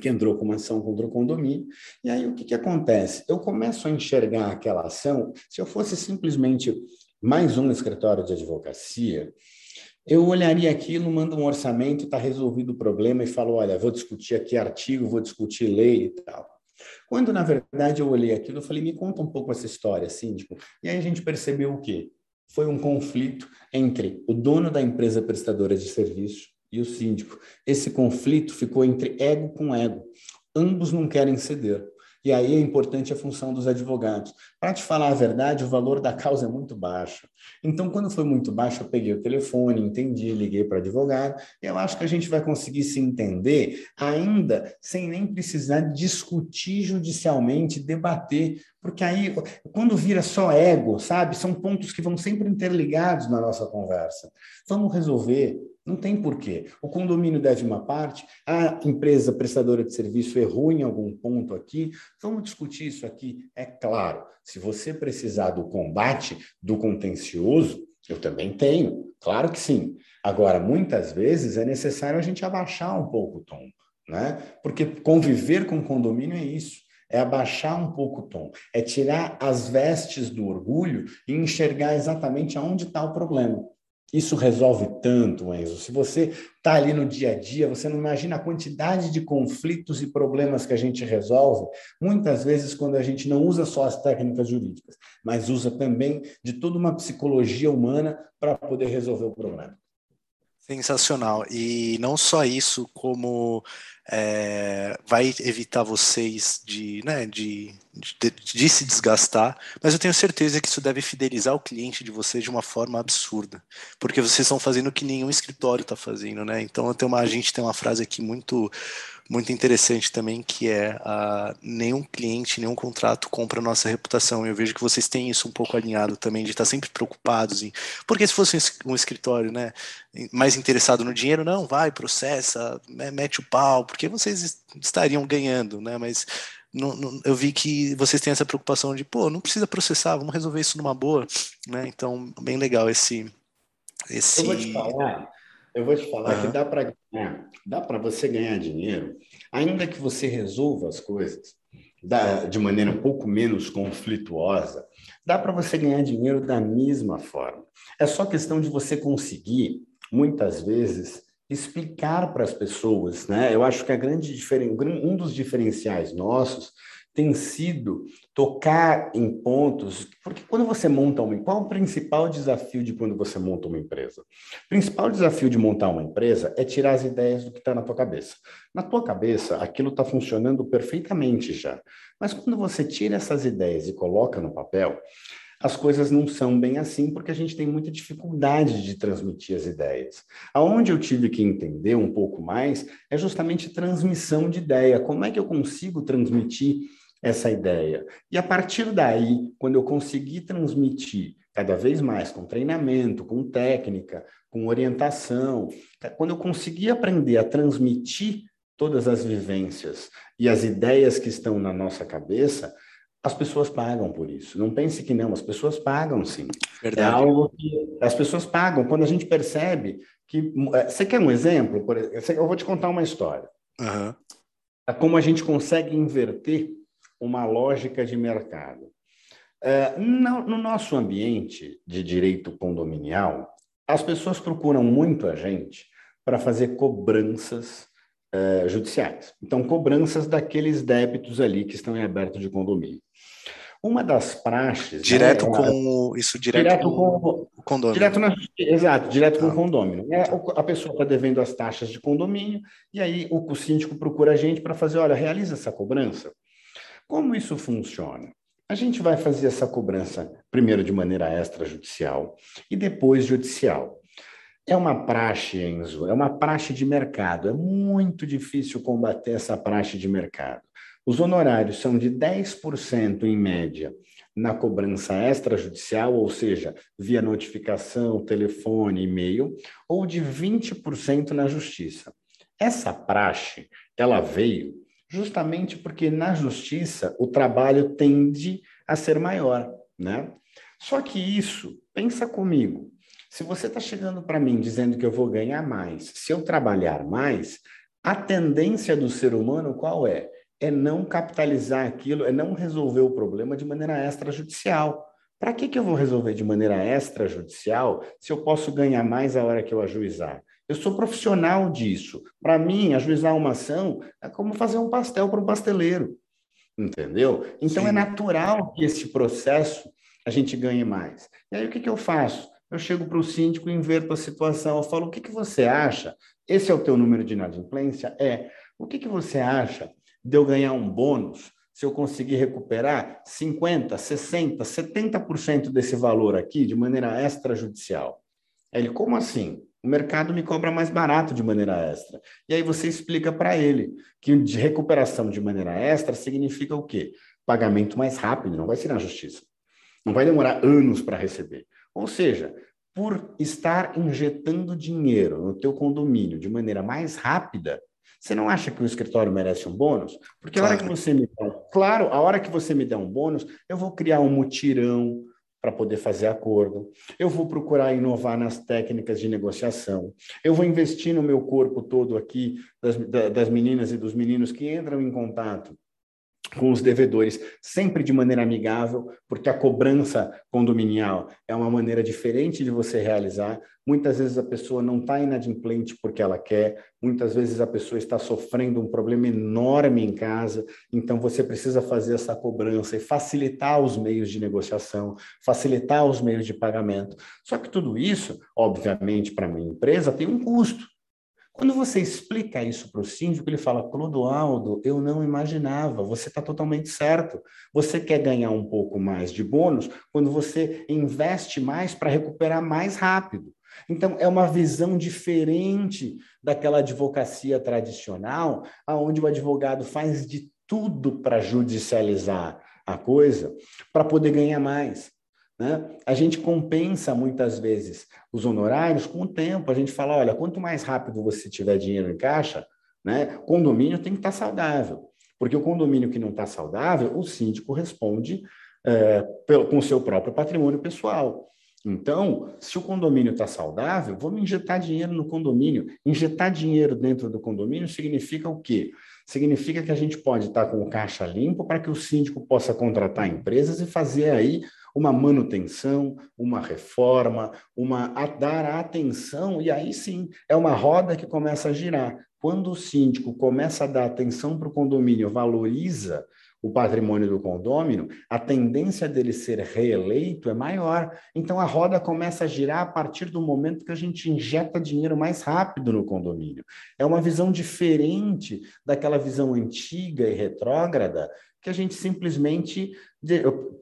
que entrou com uma ação contra o condomínio. E aí o que, que acontece? Eu começo a enxergar aquela ação, se eu fosse simplesmente mais um escritório de advocacia, eu olharia aquilo, mando um orçamento, está resolvido o problema e falo, olha, vou discutir aqui artigo, vou discutir lei e tal. Quando, na verdade, eu olhei aquilo, eu falei, me conta um pouco essa história, síndico. E aí a gente percebeu o quê? Foi um conflito entre o dono da empresa prestadora de serviço e o síndico. Esse conflito ficou entre ego com ego. Ambos não querem ceder. E aí é importante a função dos advogados. Para te falar a verdade, o valor da causa é muito baixo. Então, quando foi muito baixo, eu peguei o telefone, entendi, liguei para o advogado. Eu acho que a gente vai conseguir se entender ainda sem nem precisar discutir judicialmente, debater, porque aí, quando vira só ego, sabe, são pontos que vão sempre interligados na nossa conversa. Vamos resolver, não tem porquê. O condomínio deve uma parte, a empresa prestadora de serviço errou em algum ponto aqui. Vamos discutir isso aqui. É claro, se você precisar do combate, do contencioso, eu também tenho, claro que sim. Agora, muitas vezes é necessário a gente abaixar um pouco o tom, né? Porque conviver com condomínio é isso é abaixar um pouco o tom, é tirar as vestes do orgulho e enxergar exatamente aonde está o problema. Isso resolve tanto, Enzo. Se você está ali no dia a dia, você não imagina a quantidade de conflitos e problemas que a gente resolve, muitas vezes quando a gente não usa só as técnicas jurídicas, mas usa também de toda uma psicologia humana para poder resolver o problema. Sensacional. E não só isso, como é, vai evitar vocês de, né, de, de, de, se desgastar, mas eu tenho certeza que isso deve fidelizar o cliente de vocês de uma forma absurda, porque vocês estão fazendo o que nenhum escritório está fazendo, né? Então eu tenho uma, a gente tem uma frase aqui muito muito interessante também, que é uh, nenhum cliente, nenhum contrato compra a nossa reputação. Eu vejo que vocês têm isso um pouco alinhado também, de estar sempre preocupados em. Porque se fosse um escritório, né, mais interessado no dinheiro, não, vai, processa, mete o pau, porque vocês estariam ganhando, né? Mas não, não, eu vi que vocês têm essa preocupação de, pô, não precisa processar, vamos resolver isso numa boa, né? Então, bem legal esse. esse... Eu vou te falar, eu vou te falar uhum. que dá para ganhar, dá para você ganhar dinheiro, ainda que você resolva as coisas da, de maneira um pouco menos conflituosa, dá para você ganhar dinheiro da mesma forma. É só questão de você conseguir, muitas vezes, explicar para as pessoas, né? Eu acho que a grande diferen... um dos diferenciais nossos tem sido tocar em pontos, porque quando você monta uma, qual o principal desafio de quando você monta uma empresa? O principal desafio de montar uma empresa é tirar as ideias do que está na tua cabeça. Na tua cabeça, aquilo está funcionando perfeitamente já, mas quando você tira essas ideias e coloca no papel, as coisas não são bem assim, porque a gente tem muita dificuldade de transmitir as ideias. Aonde eu tive que entender um pouco mais é justamente transmissão de ideia. Como é que eu consigo transmitir essa ideia? E a partir daí, quando eu conseguir transmitir cada vez mais com treinamento, com técnica, com orientação, quando eu conseguir aprender a transmitir todas as vivências e as ideias que estão na nossa cabeça, as pessoas pagam por isso. Não pense que não, as pessoas pagam sim. É Verdade. É algo que as pessoas pagam. Quando a gente percebe que. É, você quer um exemplo? Eu vou te contar uma história. Uhum. Como a gente consegue inverter uma lógica de mercado. É, no nosso ambiente de direito condominial, as pessoas procuram muito a gente para fazer cobranças uh, judiciais. Então, cobranças daqueles débitos ali que estão em aberto de condomínio. Uma das praxes. Né, direto né, com. Isso direto, direto com, com, o condomínio. Direto na, exato, direto ah. com o condomínio. É, a pessoa está devendo as taxas de condomínio, e aí o, o síndico procura a gente para fazer: olha, realiza essa cobrança. Como isso funciona? A gente vai fazer essa cobrança primeiro de maneira extrajudicial e depois judicial. É uma praxe, Enzo, é uma praxe de mercado. É muito difícil combater essa praxe de mercado. Os honorários são de 10% em média na cobrança extrajudicial, ou seja, via notificação, telefone, e-mail, ou de 20% na justiça. Essa praxe, ela veio justamente porque na justiça o trabalho tende a ser maior, né? Só que isso, pensa comigo, se você está chegando para mim dizendo que eu vou ganhar mais, se eu trabalhar mais, a tendência do ser humano qual é? É não capitalizar aquilo, é não resolver o problema de maneira extrajudicial. Para que, que eu vou resolver de maneira extrajudicial se eu posso ganhar mais a hora que eu ajuizar? Eu sou profissional disso. Para mim, ajuizar uma ação é como fazer um pastel para um pasteleiro. Entendeu? Então, é Sim. é natural que esse processo a gente ganhe mais. E aí, o que, que eu faço? eu chego para o síndico e inverto a situação. Eu falo, o que, que você acha? Esse é o teu número de inadimplência? É. O que, que você acha de eu ganhar um bônus se eu conseguir recuperar 50%, 60%, 70% desse valor aqui de maneira extrajudicial? Ele, como assim? O mercado me cobra mais barato de maneira extra. E aí você explica para ele que de recuperação de maneira extra significa o quê? Pagamento mais rápido, não vai ser na justiça. Não vai demorar anos para receber. Ou seja, por estar injetando dinheiro no teu condomínio de maneira mais rápida, você não acha que o escritório merece um bônus? Porque claro. a hora que você me dá, claro, a hora que você me der um bônus, eu vou criar um mutirão para poder fazer acordo. Eu vou procurar inovar nas técnicas de negociação. Eu vou investir no meu corpo todo aqui das, das meninas e dos meninos que entram em contato com os devedores, sempre de maneira amigável, porque a cobrança condominial é uma maneira diferente de você realizar. Muitas vezes a pessoa não está inadimplente porque ela quer, muitas vezes a pessoa está sofrendo um problema enorme em casa, então você precisa fazer essa cobrança e facilitar os meios de negociação, facilitar os meios de pagamento. Só que tudo isso, obviamente, para a minha empresa tem um custo. Quando você explica isso para o síndico, ele fala: Clodoaldo, eu não imaginava, você está totalmente certo. Você quer ganhar um pouco mais de bônus quando você investe mais para recuperar mais rápido. Então, é uma visão diferente daquela advocacia tradicional, onde o advogado faz de tudo para judicializar a coisa, para poder ganhar mais. Né? A gente compensa muitas vezes os honorários com o tempo. A gente fala: olha, quanto mais rápido você tiver dinheiro em caixa, né, condomínio tem que estar tá saudável. Porque o condomínio que não está saudável, o síndico responde é, com o seu próprio patrimônio pessoal. Então, se o condomínio está saudável, vamos injetar dinheiro no condomínio. Injetar dinheiro dentro do condomínio significa o quê? Significa que a gente pode estar tá com o caixa limpo para que o síndico possa contratar empresas e fazer aí uma manutenção, uma reforma, uma a dar atenção, e aí sim é uma roda que começa a girar. Quando o síndico começa a dar atenção para o condomínio, valoriza o patrimônio do condômino, a tendência dele ser reeleito é maior. Então a roda começa a girar a partir do momento que a gente injeta dinheiro mais rápido no condomínio. É uma visão diferente daquela visão antiga e retrógrada que a gente simplesmente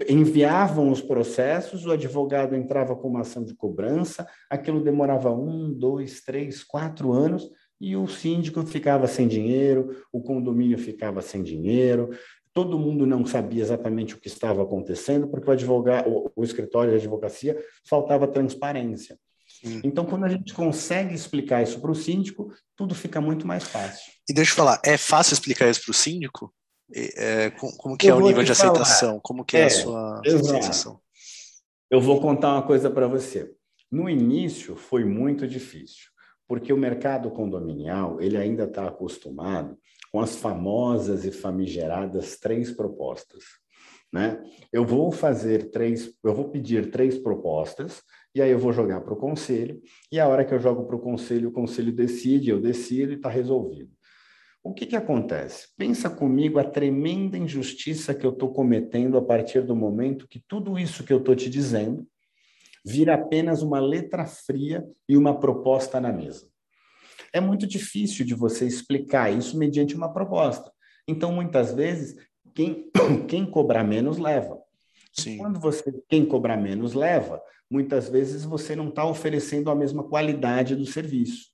enviavam os processos, o advogado entrava com uma ação de cobrança, aquilo demorava um, dois, três, quatro anos, e o síndico ficava sem dinheiro, o condomínio ficava sem dinheiro, todo mundo não sabia exatamente o que estava acontecendo, porque o, advogado, o, escritório de advocacia faltava transparência. Sim. Então, quando a gente consegue explicar isso para o síndico, tudo fica muito mais fácil. E deixa eu falar, é fácil explicar isso para o síndico? É, como que é o nível de aceitação? Falar. Como que é, é a sua aceitação? Eu vou contar uma coisa para você. No início foi muito difícil, porque o mercado condominial ele ainda está acostumado com as famosas e famigeradas três propostas. Né? Eu vou fazer três, eu vou pedir três propostas e aí eu vou jogar para o conselho e a hora que eu jogo para o conselho, o conselho decide, eu decido e está resolvido. O que, que acontece? Pensa comigo a tremenda injustiça que eu estou cometendo a partir do momento que tudo isso que eu estou te dizendo vira apenas uma letra fria e uma proposta na mesa. É muito difícil de você explicar isso mediante uma proposta. Então, muitas vezes, quem, quem cobrar menos leva. Sim. Quando você quem cobrar menos leva, muitas vezes você não está oferecendo a mesma qualidade do serviço.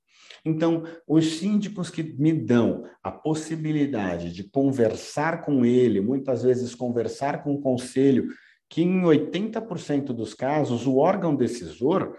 Então, os síndicos que me dão a possibilidade de conversar com ele, muitas vezes conversar com o conselho, que em 80% dos casos o órgão decisor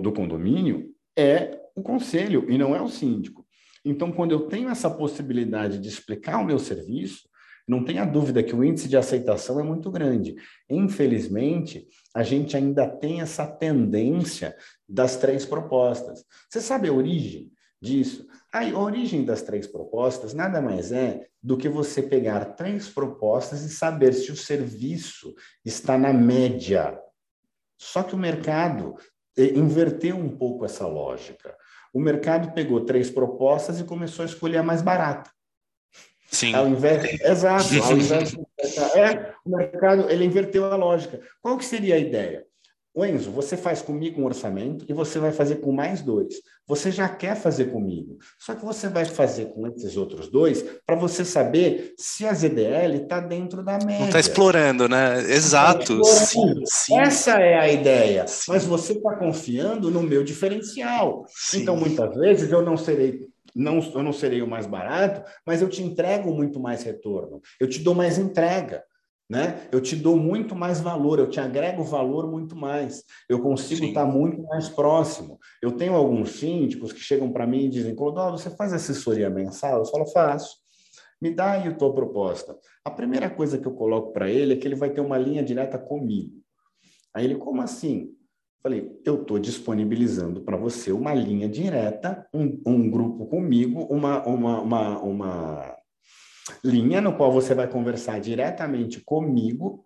do condomínio é o conselho e não é o síndico. Então, quando eu tenho essa possibilidade de explicar o meu serviço, não tenha dúvida que o índice de aceitação é muito grande. Infelizmente, a gente ainda tem essa tendência das três propostas. Você sabe a origem disso? A origem das três propostas nada mais é do que você pegar três propostas e saber se o serviço está na média. Só que o mercado inverteu um pouco essa lógica. O mercado pegou três propostas e começou a escolher a mais barata. Sim. Ao invés, exato, ao invés é, o mercado ele inverteu a lógica. Qual que seria a ideia? O Enzo, você faz comigo um orçamento e você vai fazer com mais dois. Você já quer fazer comigo, só que você vai fazer com esses outros dois para você saber se a ZDL está dentro da média. Não está explorando, né? Exato. Tá sim, sim. Essa é a ideia. Sim. Mas você está confiando no meu diferencial. Então, muitas vezes eu não serei não, eu não serei o mais barato, mas eu te entrego muito mais retorno, eu te dou mais entrega. Né? Eu te dou muito mais valor, eu te agrego valor muito mais, eu consigo Sim. estar muito mais próximo. Eu tenho alguns síndicos que chegam para mim e dizem: Clodovil, você faz assessoria mensal? Eu falo: faço. Me dá aí a tua proposta. A primeira coisa que eu coloco para ele é que ele vai ter uma linha direta comigo. Aí ele: como assim? Falei, eu estou disponibilizando para você uma linha direta, um, um grupo comigo, uma, uma, uma, uma linha no qual você vai conversar diretamente comigo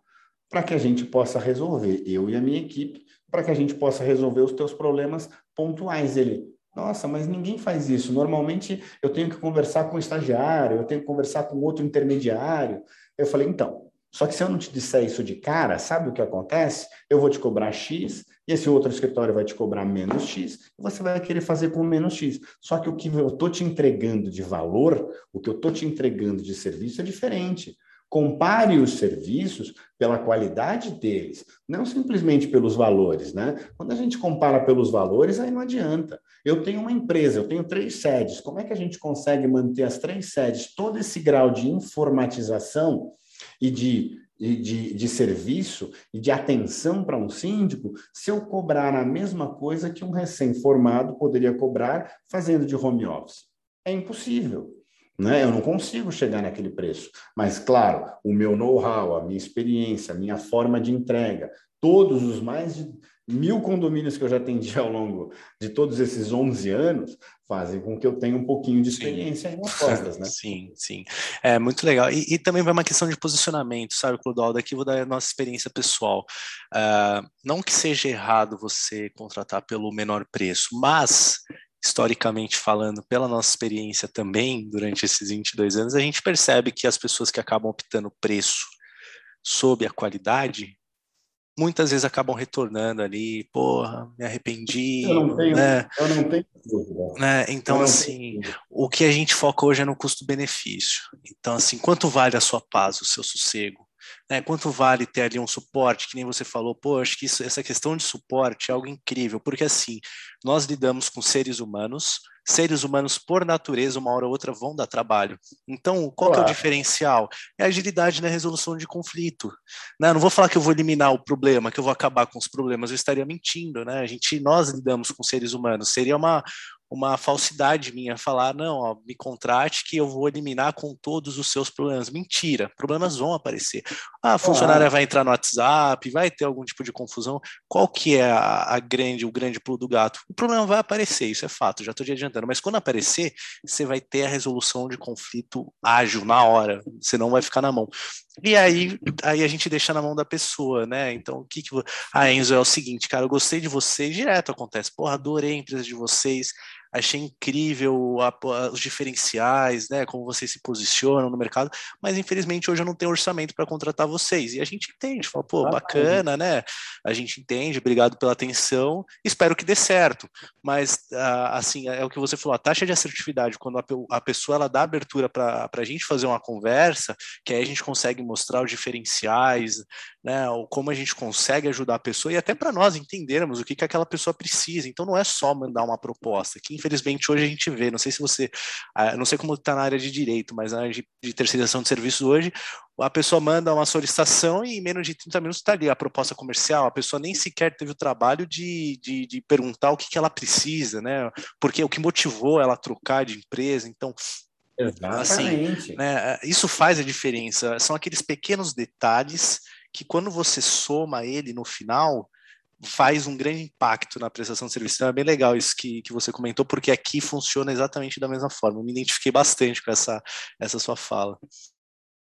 para que a gente possa resolver, eu e a minha equipe, para que a gente possa resolver os teus problemas pontuais. Ele, nossa, mas ninguém faz isso. Normalmente eu tenho que conversar com o estagiário, eu tenho que conversar com outro intermediário. Eu falei, então, só que se eu não te disser isso de cara, sabe o que acontece? Eu vou te cobrar X e esse outro escritório vai te cobrar menos X você vai querer fazer com menos X. Só que o que eu estou te entregando de valor, o que eu estou te entregando de serviço é diferente. Compare os serviços pela qualidade deles, não simplesmente pelos valores, né? Quando a gente compara pelos valores, aí não adianta. Eu tenho uma empresa, eu tenho três sedes. Como é que a gente consegue manter as três sedes, todo esse grau de informatização e de, de, de, serviço e de atenção para um síndico, se eu cobrar a mesma coisa que um recém-formado poderia cobrar fazendo de home office? É impossível. Né? Eu não consigo chegar naquele preço. Mas, claro, o meu know-how, a minha experiência, a minha forma de entrega, todos os mais de mil condomínios que eu já atendi ao longo de todos esses 11 anos fazem com que eu tenha um pouquinho de experiência sim. em apostas, né? Sim, sim. É muito legal. E, e, também vai uma questão de posicionamento, sabe, Clodoaldo? Aqui vou dar a nossa experiência pessoal. Uh, não que seja errado você contratar pelo menor preço, mas historicamente falando, pela nossa experiência também durante esses 22 anos, a gente percebe que as pessoas que acabam optando preço sob a qualidade, muitas vezes acabam retornando ali, porra, me arrependi. Eu não tenho, né? eu não tenho dúvida. Né? Então, assim, o que a gente foca hoje é no custo-benefício. Então, assim, quanto vale a sua paz, o seu sossego? Né? Quanto vale ter ali um suporte, que nem você falou, pô, acho que isso, essa questão de suporte é algo incrível, porque assim, nós lidamos com seres humanos, seres humanos, por natureza, uma hora ou outra vão dar trabalho. Então, qual claro. é o diferencial? É a agilidade na resolução de conflito. Né? Não vou falar que eu vou eliminar o problema, que eu vou acabar com os problemas, eu estaria mentindo. Né? A gente, nós lidamos com seres humanos. Seria uma, uma falsidade minha falar, não, ó, me contrate que eu vou eliminar com todos os seus problemas. Mentira, problemas vão aparecer. Ah, a funcionária ah. vai entrar no WhatsApp, vai ter algum tipo de confusão. Qual que é a, a, grande, o grande pulo do gato? O problema vai aparecer, isso é fato, já estou te adiantando. Mas quando aparecer, você vai ter a resolução de conflito ágil, na hora, senão vai ficar na mão. E aí, aí a gente deixa na mão da pessoa, né? Então, o que que... Ah, Enzo, é o seguinte, cara, eu gostei de vocês, direto acontece. Porra, adorei a empresa de vocês, achei incrível a, a, os diferenciais, né, como vocês se posicionam no mercado, mas infelizmente hoje eu não tenho orçamento para contratar vocês. E a gente entende, fala, pô, bacana, né? A gente entende, obrigado pela atenção, espero que dê certo. Mas, assim, é o que você falou, a taxa de assertividade, quando a, a pessoa ela dá abertura para a gente fazer uma conversa, que aí a gente consegue mostrar os diferenciais, né, ou como a gente consegue ajudar a pessoa, e até para nós entendermos o que, que aquela pessoa precisa. Então, não é só mandar uma proposta, que infelizmente hoje a gente vê, não sei se você, ah, não sei como está na área de direito, mas na área de, de terceirização de serviços hoje, a pessoa manda uma solicitação e em menos de 30 minutos está ali a proposta comercial, a pessoa nem sequer teve o trabalho de, de, de perguntar o que, que ela precisa, né? Porque o que motivou ela a trocar de empresa, então Exatamente. Assim, né, isso faz a diferença. São aqueles pequenos detalhes que, quando você soma ele no final, faz um grande impacto na prestação de serviço. Então é bem legal isso que, que você comentou, porque aqui funciona exatamente da mesma forma. Eu me identifiquei bastante com essa, essa sua fala.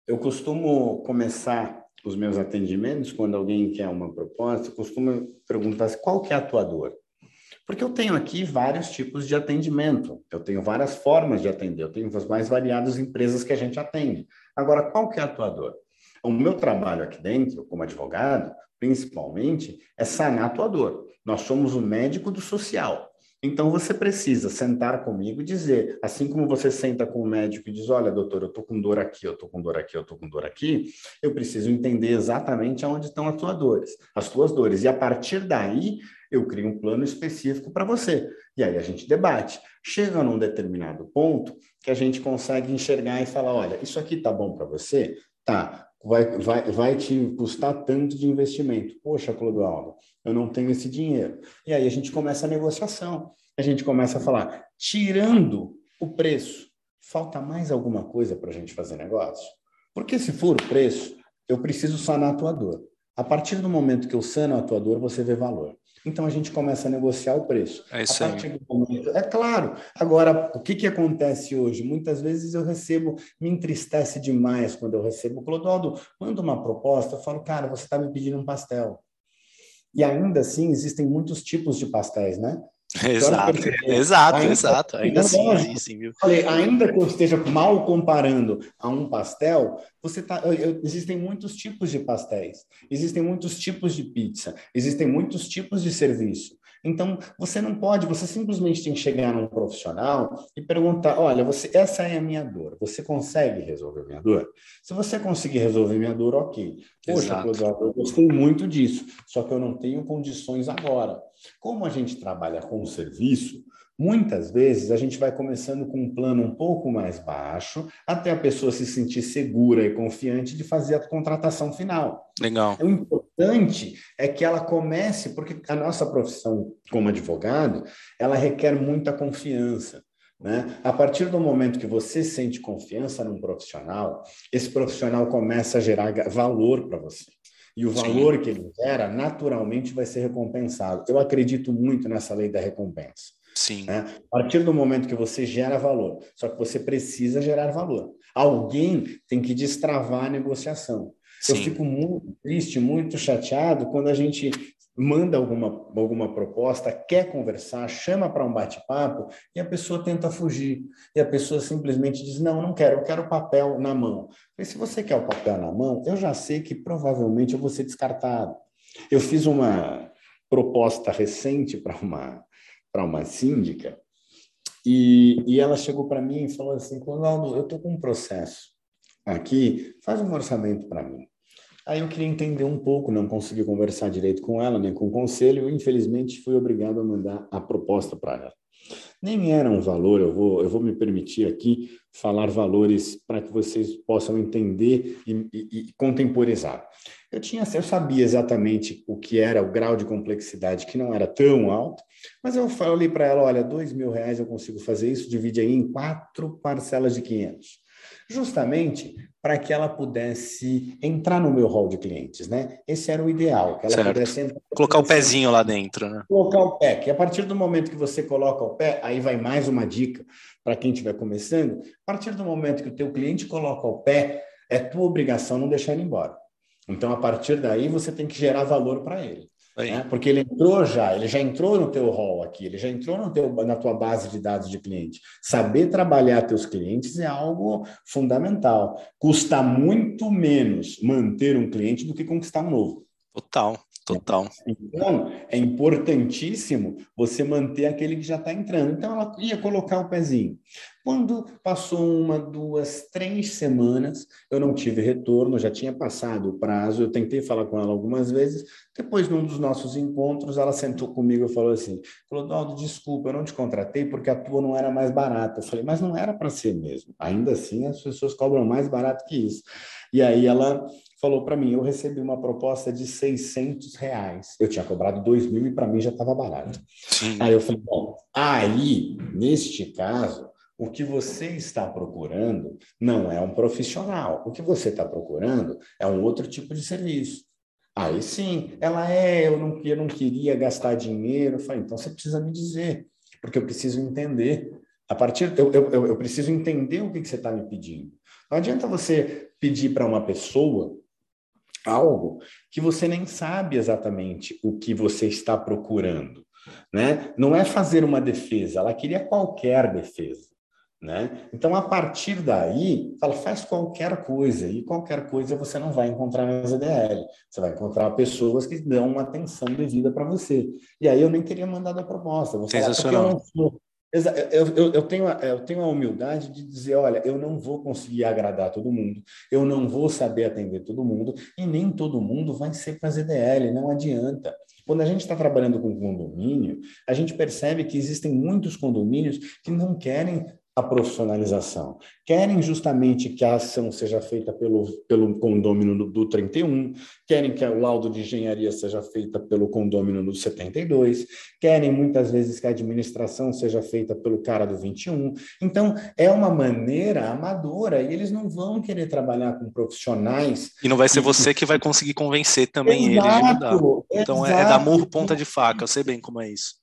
Eu costumo começar os meus atendimentos, quando alguém quer uma proposta, eu costumo perguntar qual que é a tua dor? Porque eu tenho aqui vários tipos de atendimento, eu tenho várias formas de atender, eu tenho as mais variadas empresas que a gente atende. Agora, qual que é a tua dor? O meu trabalho aqui dentro, como advogado, principalmente, é sanar a tua dor. Nós somos o médico do social. Então você precisa sentar comigo e dizer, assim como você senta com o médico e diz: "Olha, doutor, eu tô com dor aqui, eu tô com dor aqui, eu tô com dor aqui", eu preciso entender exatamente aonde estão as tuas dores, as tuas dores. E a partir daí, eu crio um plano específico para você. E aí a gente debate. Chega num determinado ponto que a gente consegue enxergar e falar: "Olha, isso aqui tá bom para você?" Tá vai, vai, vai te custar tanto de investimento. Poxa, Clodoaldo, eu não tenho esse dinheiro. E aí a gente começa a negociação. A gente começa a falar, tirando o preço, falta mais alguma coisa para a gente fazer negócio? Porque se for o preço, eu preciso sanar a tua dor. A partir do momento que eu sano a tua dor, você vê valor. Então a gente começa a negociar o preço. É isso a partir aí. do momento, é claro. Agora, o que, que acontece hoje? Muitas vezes eu recebo, me entristece demais quando eu recebo. Clodoaldo, manda uma proposta, eu falo, cara, você está me pedindo um pastel. E ainda assim, existem muitos tipos de pastéis, né? Exato, exato, ainda, exato. Ainda assim existem, viu? Falei, ainda que eu esteja mal comparando a um pastel, você tá, eu, existem muitos tipos de pastéis, existem muitos tipos de pizza, existem muitos tipos de serviço. Então, você não pode, você simplesmente tem que chegar num profissional e perguntar: olha, você, essa é a minha dor, você consegue resolver a minha dor? Se você conseguir resolver a minha dor, ok. Poxa, eu gostei muito disso, só que eu não tenho condições agora. Como a gente trabalha com serviço, Muitas vezes a gente vai começando com um plano um pouco mais baixo, até a pessoa se sentir segura e confiante de fazer a contratação final. Legal. O importante é que ela comece, porque a nossa profissão como advogado, ela requer muita confiança. Né? A partir do momento que você sente confiança num profissional, esse profissional começa a gerar valor para você. E o valor Sim. que ele gera, naturalmente, vai ser recompensado. Eu acredito muito nessa lei da recompensa. Sim. Né? A partir do momento que você gera valor, só que você precisa gerar valor. Alguém tem que destravar a negociação. Sim. Eu fico muito triste, muito chateado quando a gente manda alguma, alguma proposta, quer conversar, chama para um bate-papo e a pessoa tenta fugir. E a pessoa simplesmente diz: Não, não quero, eu quero o papel na mão. Mas se você quer o papel na mão, eu já sei que provavelmente eu vou ser descartado. Eu fiz uma proposta recente para uma para uma síndica, e, e ela chegou para mim e falou assim: Ronaldo, eu estou com um processo aqui, faz um orçamento para mim. Aí eu queria entender um pouco, não consegui conversar direito com ela, nem com o conselho, infelizmente fui obrigado a mandar a proposta para ela. Nem era um valor, eu vou, eu vou me permitir aqui falar valores para que vocês possam entender e, e, e contemporizar. Eu tinha, eu sabia exatamente o que era o grau de complexidade, que não era tão alto, mas eu falei para ela, olha, dois mil reais eu consigo fazer isso, divide aí em quatro parcelas de 500 justamente para que ela pudesse entrar no meu hall de clientes, né? Esse era o ideal, que ela certo. pudesse entrar, colocar o pezinho lá dentro, né? Colocar o pé, que a partir do momento que você coloca o pé, aí vai mais uma dica para quem estiver começando, a partir do momento que o teu cliente coloca o pé, é tua obrigação não deixar ele embora. Então, a partir daí, você tem que gerar valor para ele. Né? Porque ele entrou já, ele já entrou no teu hall aqui, ele já entrou no teu, na tua base de dados de cliente. Saber trabalhar teus clientes é algo fundamental. Custa muito menos manter um cliente do que conquistar um novo. Total. Total. Então, é importantíssimo você manter aquele que já está entrando. Então, ela ia colocar o pezinho. Quando passou uma, duas, três semanas, eu não tive retorno, já tinha passado o prazo. Eu tentei falar com ela algumas vezes. Depois, num dos nossos encontros, ela sentou comigo e falou assim: Clodoaldo, desculpa, eu não te contratei porque a tua não era mais barata. Eu falei, mas não era para ser mesmo. Ainda assim, as pessoas cobram mais barato que isso. E aí ela falou para mim, eu recebi uma proposta de 600 reais. Eu tinha cobrado 2 mil e para mim já estava barato. Sim. Aí eu falei, bom, aí, neste caso, o que você está procurando não é um profissional. O que você está procurando é um outro tipo de serviço. Aí sim, ela é, eu não, eu não queria gastar dinheiro. Eu falei, então você precisa me dizer, porque eu preciso entender. A partir, eu, eu, eu preciso entender o que, que você está me pedindo. Não adianta você pedir para uma pessoa algo que você nem sabe exatamente o que você está procurando, né? Não é fazer uma defesa, ela queria qualquer defesa, né? Então, a partir daí, ela faz qualquer coisa, e qualquer coisa você não vai encontrar na ZDL. Você vai encontrar pessoas que dão uma atenção devida para você. E aí eu nem teria mandado a proposta. Vou Sensacional. Eu, eu, eu, tenho, eu tenho a humildade de dizer: olha, eu não vou conseguir agradar todo mundo, eu não vou saber atender todo mundo, e nem todo mundo vai ser para ZDL, não adianta. Quando a gente está trabalhando com condomínio, a gente percebe que existem muitos condomínios que não querem a profissionalização. Querem justamente que a ação seja feita pelo, pelo condômino do, do 31, querem que o laudo de engenharia seja feita pelo condômino do 72, querem muitas vezes que a administração seja feita pelo cara do 21. Então, é uma maneira amadora e eles não vão querer trabalhar com profissionais. E não vai ser você que vai conseguir convencer também Exato, eles de mudar. Então, é, é dar murro ponta de faca, eu sei bem como é isso.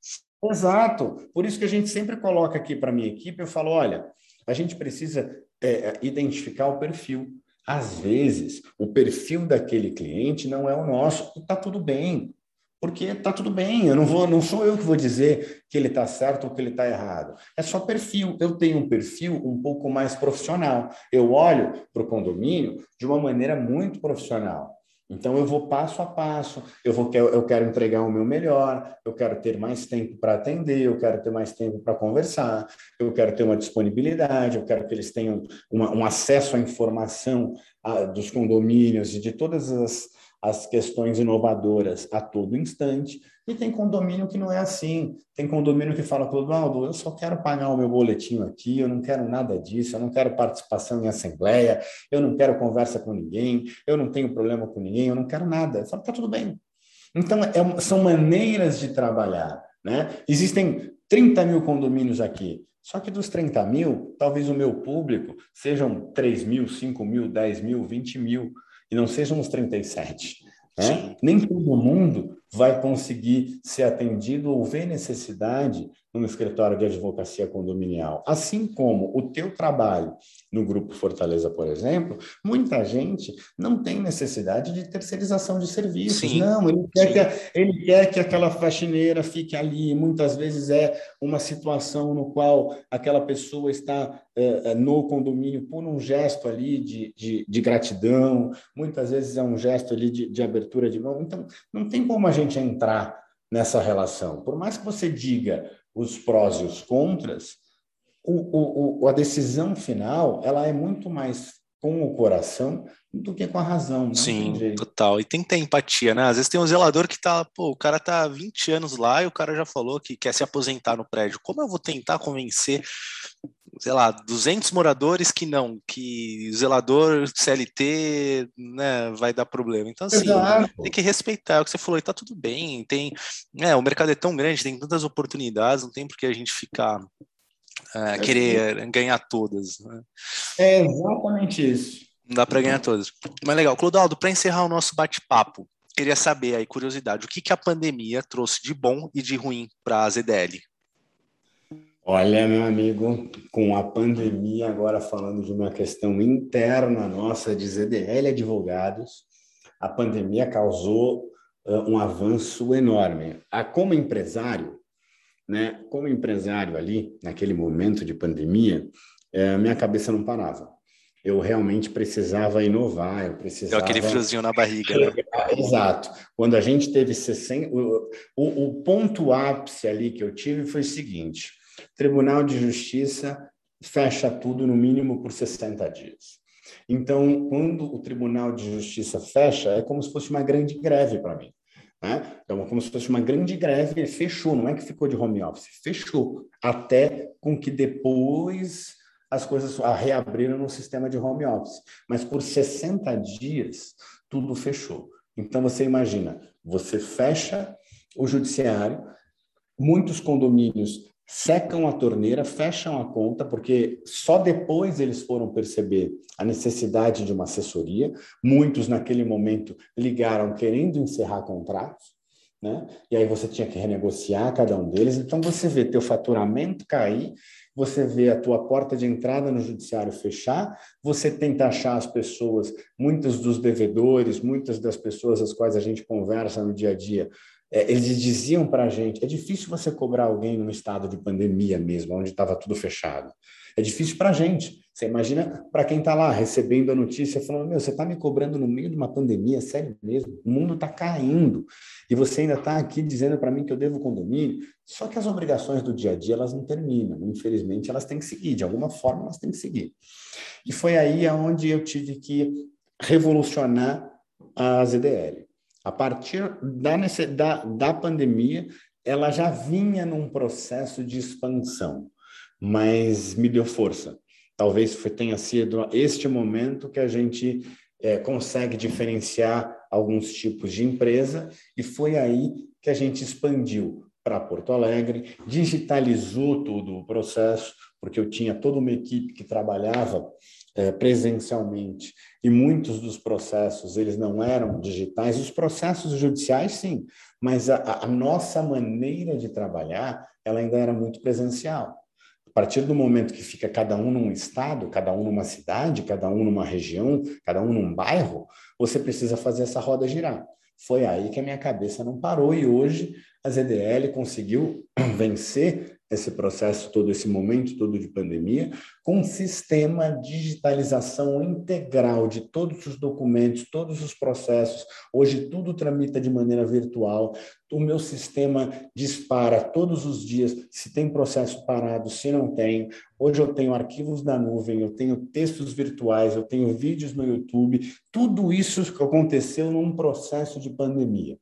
Exato. Por isso que a gente sempre coloca aqui para a minha equipe, eu falo, olha, a gente precisa é, identificar o perfil. Às vezes, o perfil daquele cliente não é o nosso, e está tudo bem. Porque está tudo bem, eu não vou, não sou eu que vou dizer que ele está certo ou que ele está errado. É só perfil. Eu tenho um perfil um pouco mais profissional. Eu olho para o condomínio de uma maneira muito profissional. Então eu vou passo a passo, eu vou eu quero entregar o meu melhor, eu quero ter mais tempo para atender, eu quero ter mais tempo para conversar, eu quero ter uma disponibilidade, eu quero que eles tenham uma, um acesso à informação a, dos condomínios e de todas as, as questões inovadoras a todo instante. E tem condomínio que não é assim. Tem condomínio que fala, Clodoaldo, eu só quero pagar o meu boletim aqui, eu não quero nada disso, eu não quero participação em assembleia, eu não quero conversa com ninguém, eu não tenho problema com ninguém, eu não quero nada. Eu falo, tá tudo bem. Então, é, são maneiras de trabalhar. Né? Existem 30 mil condomínios aqui. Só que dos 30 mil, talvez o meu público sejam 3 mil, 5 mil, 10 mil, 20 mil, e não sejam os 37. Né? Nem todo mundo vai conseguir ser atendido ou ver necessidade no escritório de advocacia condominial. Assim como o teu trabalho no Grupo Fortaleza, por exemplo, muita gente não tem necessidade de terceirização de serviços. Sim. Não, ele quer, que, ele quer que aquela faxineira fique ali. Muitas vezes é uma situação no qual aquela pessoa está é, no condomínio por um gesto ali de, de, de, gratidão, muitas vezes é um gesto ali de, de abertura de mão. Então, não tem como a gente entrar nessa relação. Por mais que você diga os prós e os contras, o, o, a decisão final ela é muito mais com o coração do que com a razão. Sim, total. E tem que ter empatia, né? Às vezes tem um zelador que tá, pô, o cara tá 20 anos lá e o cara já falou que quer se aposentar no prédio. Como eu vou tentar convencer, sei lá, 200 moradores que não, que o zelador CLT, né, vai dar problema. Então, assim, Exato. tem que respeitar é o que você falou, e tá tudo bem, tem, né, o mercado é tão grande, tem tantas oportunidades, não tem por que a gente ficar é, querer ganhar todas. Né? É exatamente isso. Não dá para ganhar todas. Mas legal, Clodaldo, para encerrar o nosso bate-papo, queria saber aí, curiosidade, o que, que a pandemia trouxe de bom e de ruim para a ZDL? Olha, meu amigo, com a pandemia, agora falando de uma questão interna nossa de ZDL Advogados, a pandemia causou uh, um avanço enorme. A, como empresário, né? Como empresário ali, naquele momento de pandemia, minha cabeça não parava. Eu realmente precisava inovar, eu precisava... Deu aquele friozinho na barriga, né? Exato. Quando a gente teve 60... O, o, o ponto ápice ali que eu tive foi o seguinte, Tribunal de Justiça fecha tudo no mínimo por 60 dias. Então, quando o Tribunal de Justiça fecha, é como se fosse uma grande greve para mim. Né? Então, como se fosse uma grande greve, ele fechou, não é que ficou de home office, fechou, até com que depois as coisas reabriram no sistema de home office. Mas por 60 dias, tudo fechou. Então, você imagina, você fecha o judiciário, muitos condomínios secam a torneira, fecham a conta, porque só depois eles foram perceber a necessidade de uma assessoria. Muitos, naquele momento, ligaram querendo encerrar contratos, né? E aí você tinha que renegociar cada um deles. Então, você vê teu faturamento cair, você vê a tua porta de entrada no judiciário fechar, você tenta achar as pessoas, muitos dos devedores, muitas das pessoas às quais a gente conversa no dia a dia, é, eles diziam para a gente: é difícil você cobrar alguém num estado de pandemia mesmo, onde estava tudo fechado. É difícil para a gente. Você imagina para quem está lá recebendo a notícia, falando: Meu, você está me cobrando no meio de uma pandemia, sério mesmo? O mundo está caindo. E você ainda está aqui dizendo para mim que eu devo condomínio. Só que as obrigações do dia a dia elas não terminam. Infelizmente, elas têm que seguir. De alguma forma, elas têm que seguir. E foi aí onde eu tive que revolucionar a ZDL. A partir da, da, da pandemia, ela já vinha num processo de expansão, mas me deu força. Talvez tenha sido este momento que a gente é, consegue diferenciar alguns tipos de empresa, e foi aí que a gente expandiu para Porto Alegre, digitalizou todo o processo, porque eu tinha toda uma equipe que trabalhava presencialmente e muitos dos processos eles não eram digitais. Os processos judiciais, sim, mas a, a nossa maneira de trabalhar ela ainda era muito presencial. A partir do momento que fica cada um num estado, cada um numa cidade, cada um numa região, cada um num bairro, você precisa fazer essa roda girar. Foi aí que a minha cabeça não parou e hoje a ZDL conseguiu vencer esse processo todo, esse momento todo de pandemia, com um sistema de digitalização integral de todos os documentos, todos os processos. Hoje tudo tramita de maneira virtual. O meu sistema dispara todos os dias se tem processo parado, se não tem. Hoje eu tenho arquivos na nuvem, eu tenho textos virtuais, eu tenho vídeos no YouTube. Tudo isso aconteceu num processo de pandemia.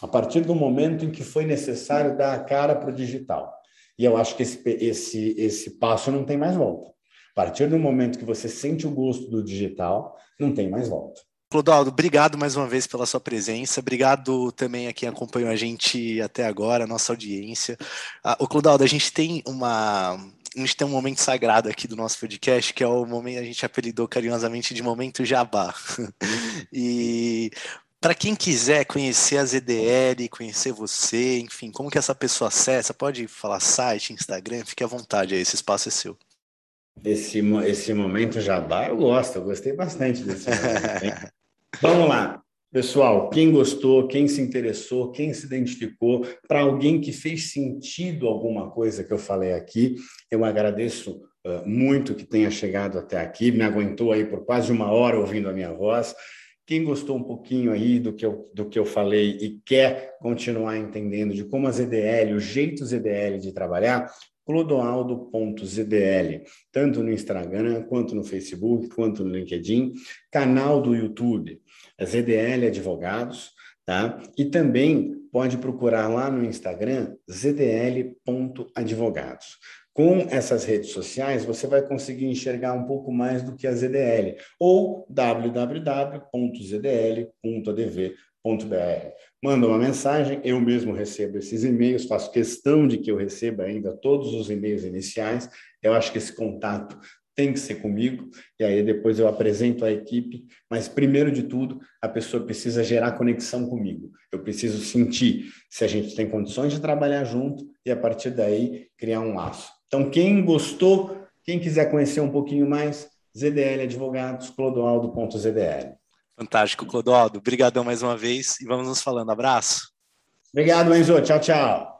A partir do momento em que foi necessário dar a cara para o digital. E eu acho que esse, esse, esse passo não tem mais volta. A partir do momento que você sente o gosto do digital, não tem mais volta. Clodoaldo, obrigado mais uma vez pela sua presença. Obrigado também a quem acompanhou a gente até agora, a nossa audiência. Ah, o Clodoaldo, a gente tem uma. A gente tem um momento sagrado aqui do nosso podcast, que é o momento a gente apelidou carinhosamente de momento jabá. e para quem quiser conhecer a ZDL, conhecer você, enfim, como que essa pessoa acessa, pode falar site, Instagram, fique à vontade aí, esse espaço é seu. Esse, esse momento jabá eu gosto, eu gostei bastante desse momento. Vamos lá, pessoal, quem gostou, quem se interessou, quem se identificou, para alguém que fez sentido alguma coisa que eu falei aqui, eu agradeço uh, muito que tenha chegado até aqui, me aguentou aí por quase uma hora ouvindo a minha voz. Quem gostou um pouquinho aí do que eu, do que eu falei e quer continuar entendendo de como a ZDL, o jeito ZDL de trabalhar, clodoaldo.zdl, tanto no Instagram, quanto no Facebook, quanto no LinkedIn, canal do YouTube, ZDL Advogados, tá? E também pode procurar lá no Instagram, zdl.advogados. Com essas redes sociais, você vai conseguir enxergar um pouco mais do que a ZDL, ou www.zdl.adv.br. Manda uma mensagem, eu mesmo recebo esses e-mails, faço questão de que eu receba ainda todos os e-mails iniciais. Eu acho que esse contato tem que ser comigo, e aí depois eu apresento a equipe, mas primeiro de tudo, a pessoa precisa gerar conexão comigo. Eu preciso sentir se a gente tem condições de trabalhar junto e a partir daí criar um laço. Então, quem gostou, quem quiser conhecer um pouquinho mais, ZDL Advogados, clodoaldo.zdl. Fantástico, Clodoaldo. Obrigadão mais uma vez e vamos nos falando. Abraço. Obrigado, Enzo. Tchau, tchau.